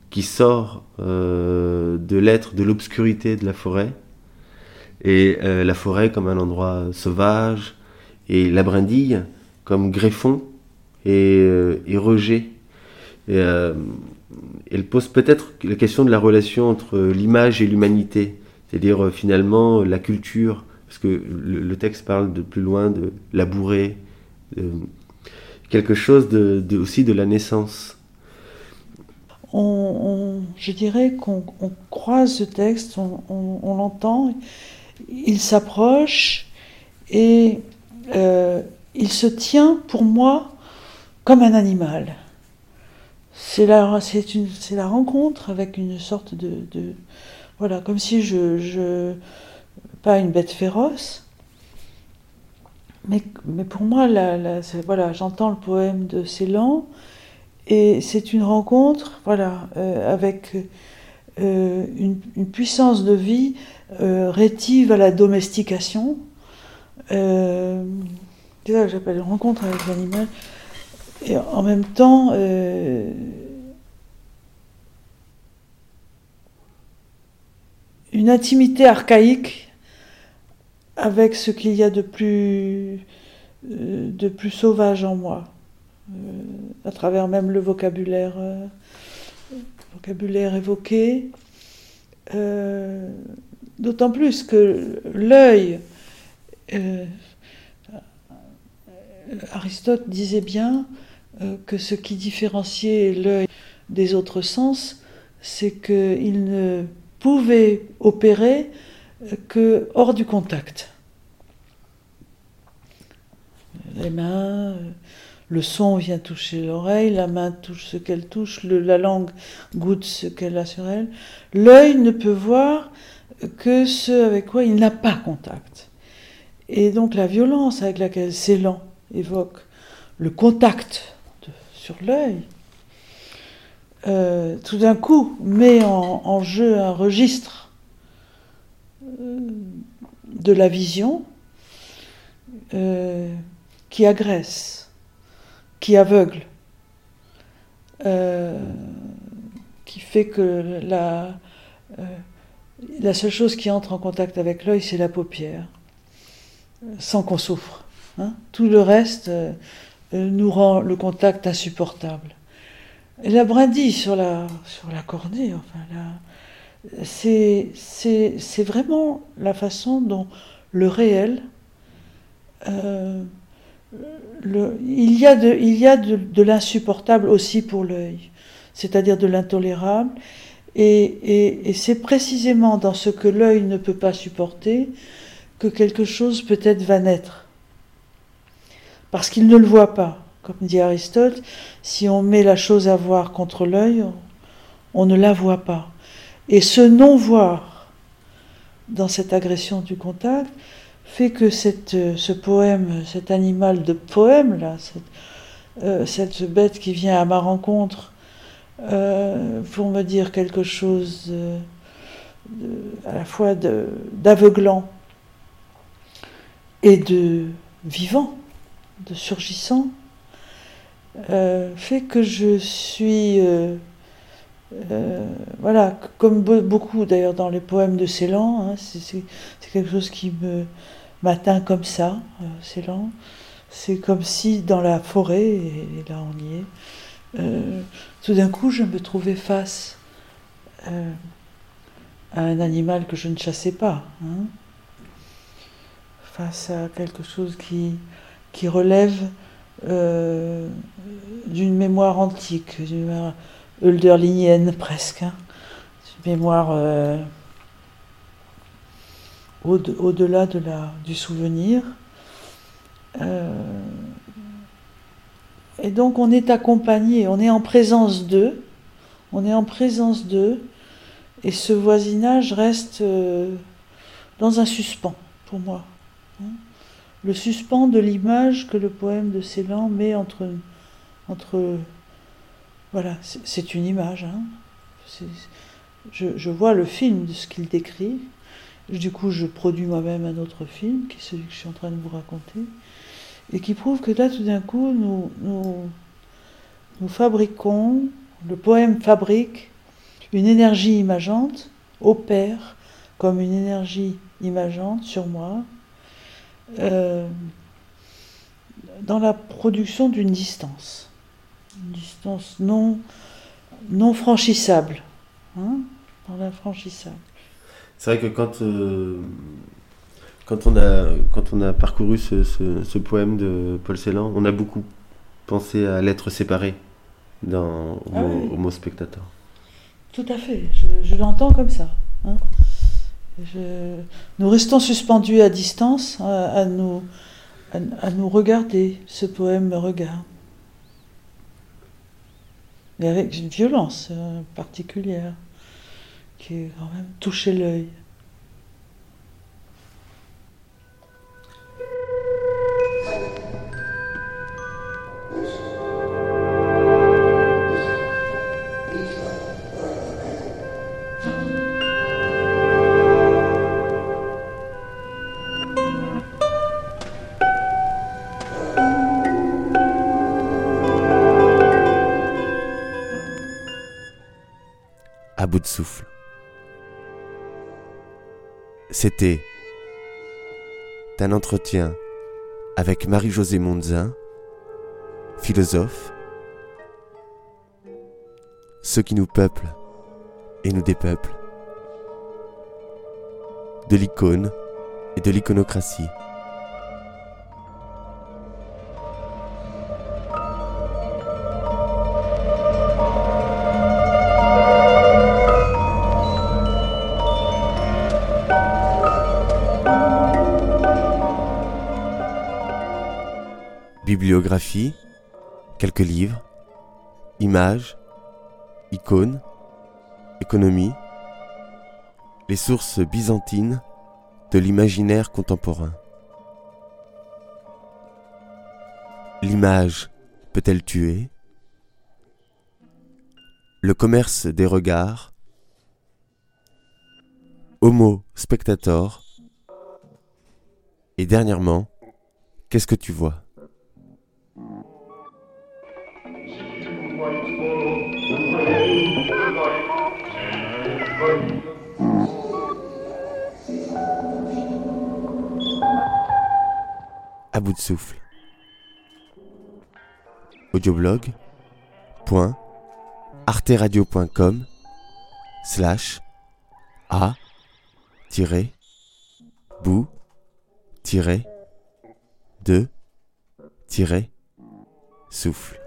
S1: qui sort euh, de l'être, de l'obscurité de la forêt, et la forêt comme un endroit sauvage, et la brindille comme greffon et, euh, et rejet. Et, euh, elle pose peut-être la question de la relation entre l'image et l'humanité, C'est-à-dire euh, finalement la culture, parce que le, texte parle de plus loin de labourer, quelque chose de, aussi de la naissance.
S3: je dirais qu'on croise ce texte, on, l'entend, il s'approche et euh, il se tient pour moi comme un animal. C'est la, la rencontre avec une sorte de, voilà, comme si je, je, pas une bête féroce, mais, mais pour moi, la, voilà, j'entends le poème de Célan et c'est une rencontre, voilà, euh, avec euh, une, puissance de vie rétive à la domestication. C'est ça que j'appelle une rencontre avec l'animal. Et en même temps, euh, une intimité archaïque avec ce qu'il y a de plus, euh, de plus sauvage en moi, euh, à travers même le vocabulaire, vocabulaire évoqué. D'autant plus que l'œil, Aristote disait bien euh, que ce qui différenciait l'œil des autres sens, c'est qu'il ne pouvait opérer euh, que hors du contact. Les mains, euh, le son vient toucher l'oreille, la main touche ce qu'elle touche, la langue goûte ce qu'elle a sur elle. L'œil ne peut voir que ce avec quoi il n'a pas contact. Et donc la violence avec laquelle Célan évoque le contact sur l'œil, euh, tout d'un coup met en, jeu un registre euh, de la vision euh, qui agresse, qui aveugle, qui fait que la, la seule chose qui entre en contact avec l'œil, c'est la paupière, sans qu'on souffre. Hein. Tout le reste euh, nous rend le contact insupportable. Et la brindille sur la, sur la cornée, enfin, c'est, vraiment la façon dont le réel, euh, il y a, de, a de, l'insupportable aussi pour l'œil, c'est-à-dire de l'intolérable, et, et, et c'est précisément dans ce que l'œil ne peut pas supporter que quelque chose peut-être va naître parce qu'il ne le voit pas. Comme dit Aristote, si on met la chose à voir contre l'œil, on ne la voit pas. Et ce non-voir dans cette agression du contact fait que ce poème, cet animal de poème, là, cette, euh, bête qui vient à ma rencontre euh, pour me dire quelque chose de, à la fois d'aveuglant et de vivant, de surgissant, euh, fait que je suis, euh, euh, voilà, comme beaucoup d'ailleurs dans les poèmes de Célan, hein, c'est quelque chose qui m'atteint comme ça, Célan. C'est comme si dans la forêt, et, là on y est, tout d'un coup je me trouvais face à un animal que je ne chassais pas, hein, face à quelque chose qui qui relève euh, d'une mémoire antique, d'une mémoire hölderlinienne presque, hein. une mémoire euh, au-delà de la, du souvenir. Euh, et donc on est accompagné, on est en présence d'eux, on est en présence d'eux, et ce voisinage reste dans un suspens pour moi. Le suspens de l'image que le poème de Célan met entre. entre voilà, c'est une image. Hein. Je, vois le film de ce qu'il décrit. Du coup, je produis moi-même un autre film, qui est celui que je suis en train de vous raconter, et qui prouve que là, tout d'un coup, nous, nous, nous fabriquons, le poème fabrique une énergie imageante, opère comme une énergie imageante sur moi, euh, dans la production d'une distance, une distance non, non franchissable, hein, dans l'infranchissable.
S1: C'est vrai que quand, euh, quand, on a, quand on a parcouru ce, ce- ce poème de Paul Celan, on a beaucoup pensé à l'être séparé dans, au,
S3: Ah
S1: mot,
S3: oui. Tout à fait, je, je l'entends comme ça. hein. Nous restons suspendus à distance à, nous, à, nous regarder. Ce poème me regarde. Et avec une violence euh, particulière qui est quand même toucher l'œil.
S1: C'était un entretien avec Marie-Josée Monzin, philosophe, ceux qui nous peuplent et nous dépeuplent, de l'icône et de l'iconocratie. Bibliographie, quelques livres, images, icônes, économie, les sources byzantines de l'imaginaire contemporain. L'image peut-elle tuer? Le commerce des regards? Homo spectator? Et dernièrement, qu'est-ce que tu vois? À bout de souffle. Audioblog point arteradio.com slash a tiré bout tiré de tiré souffle.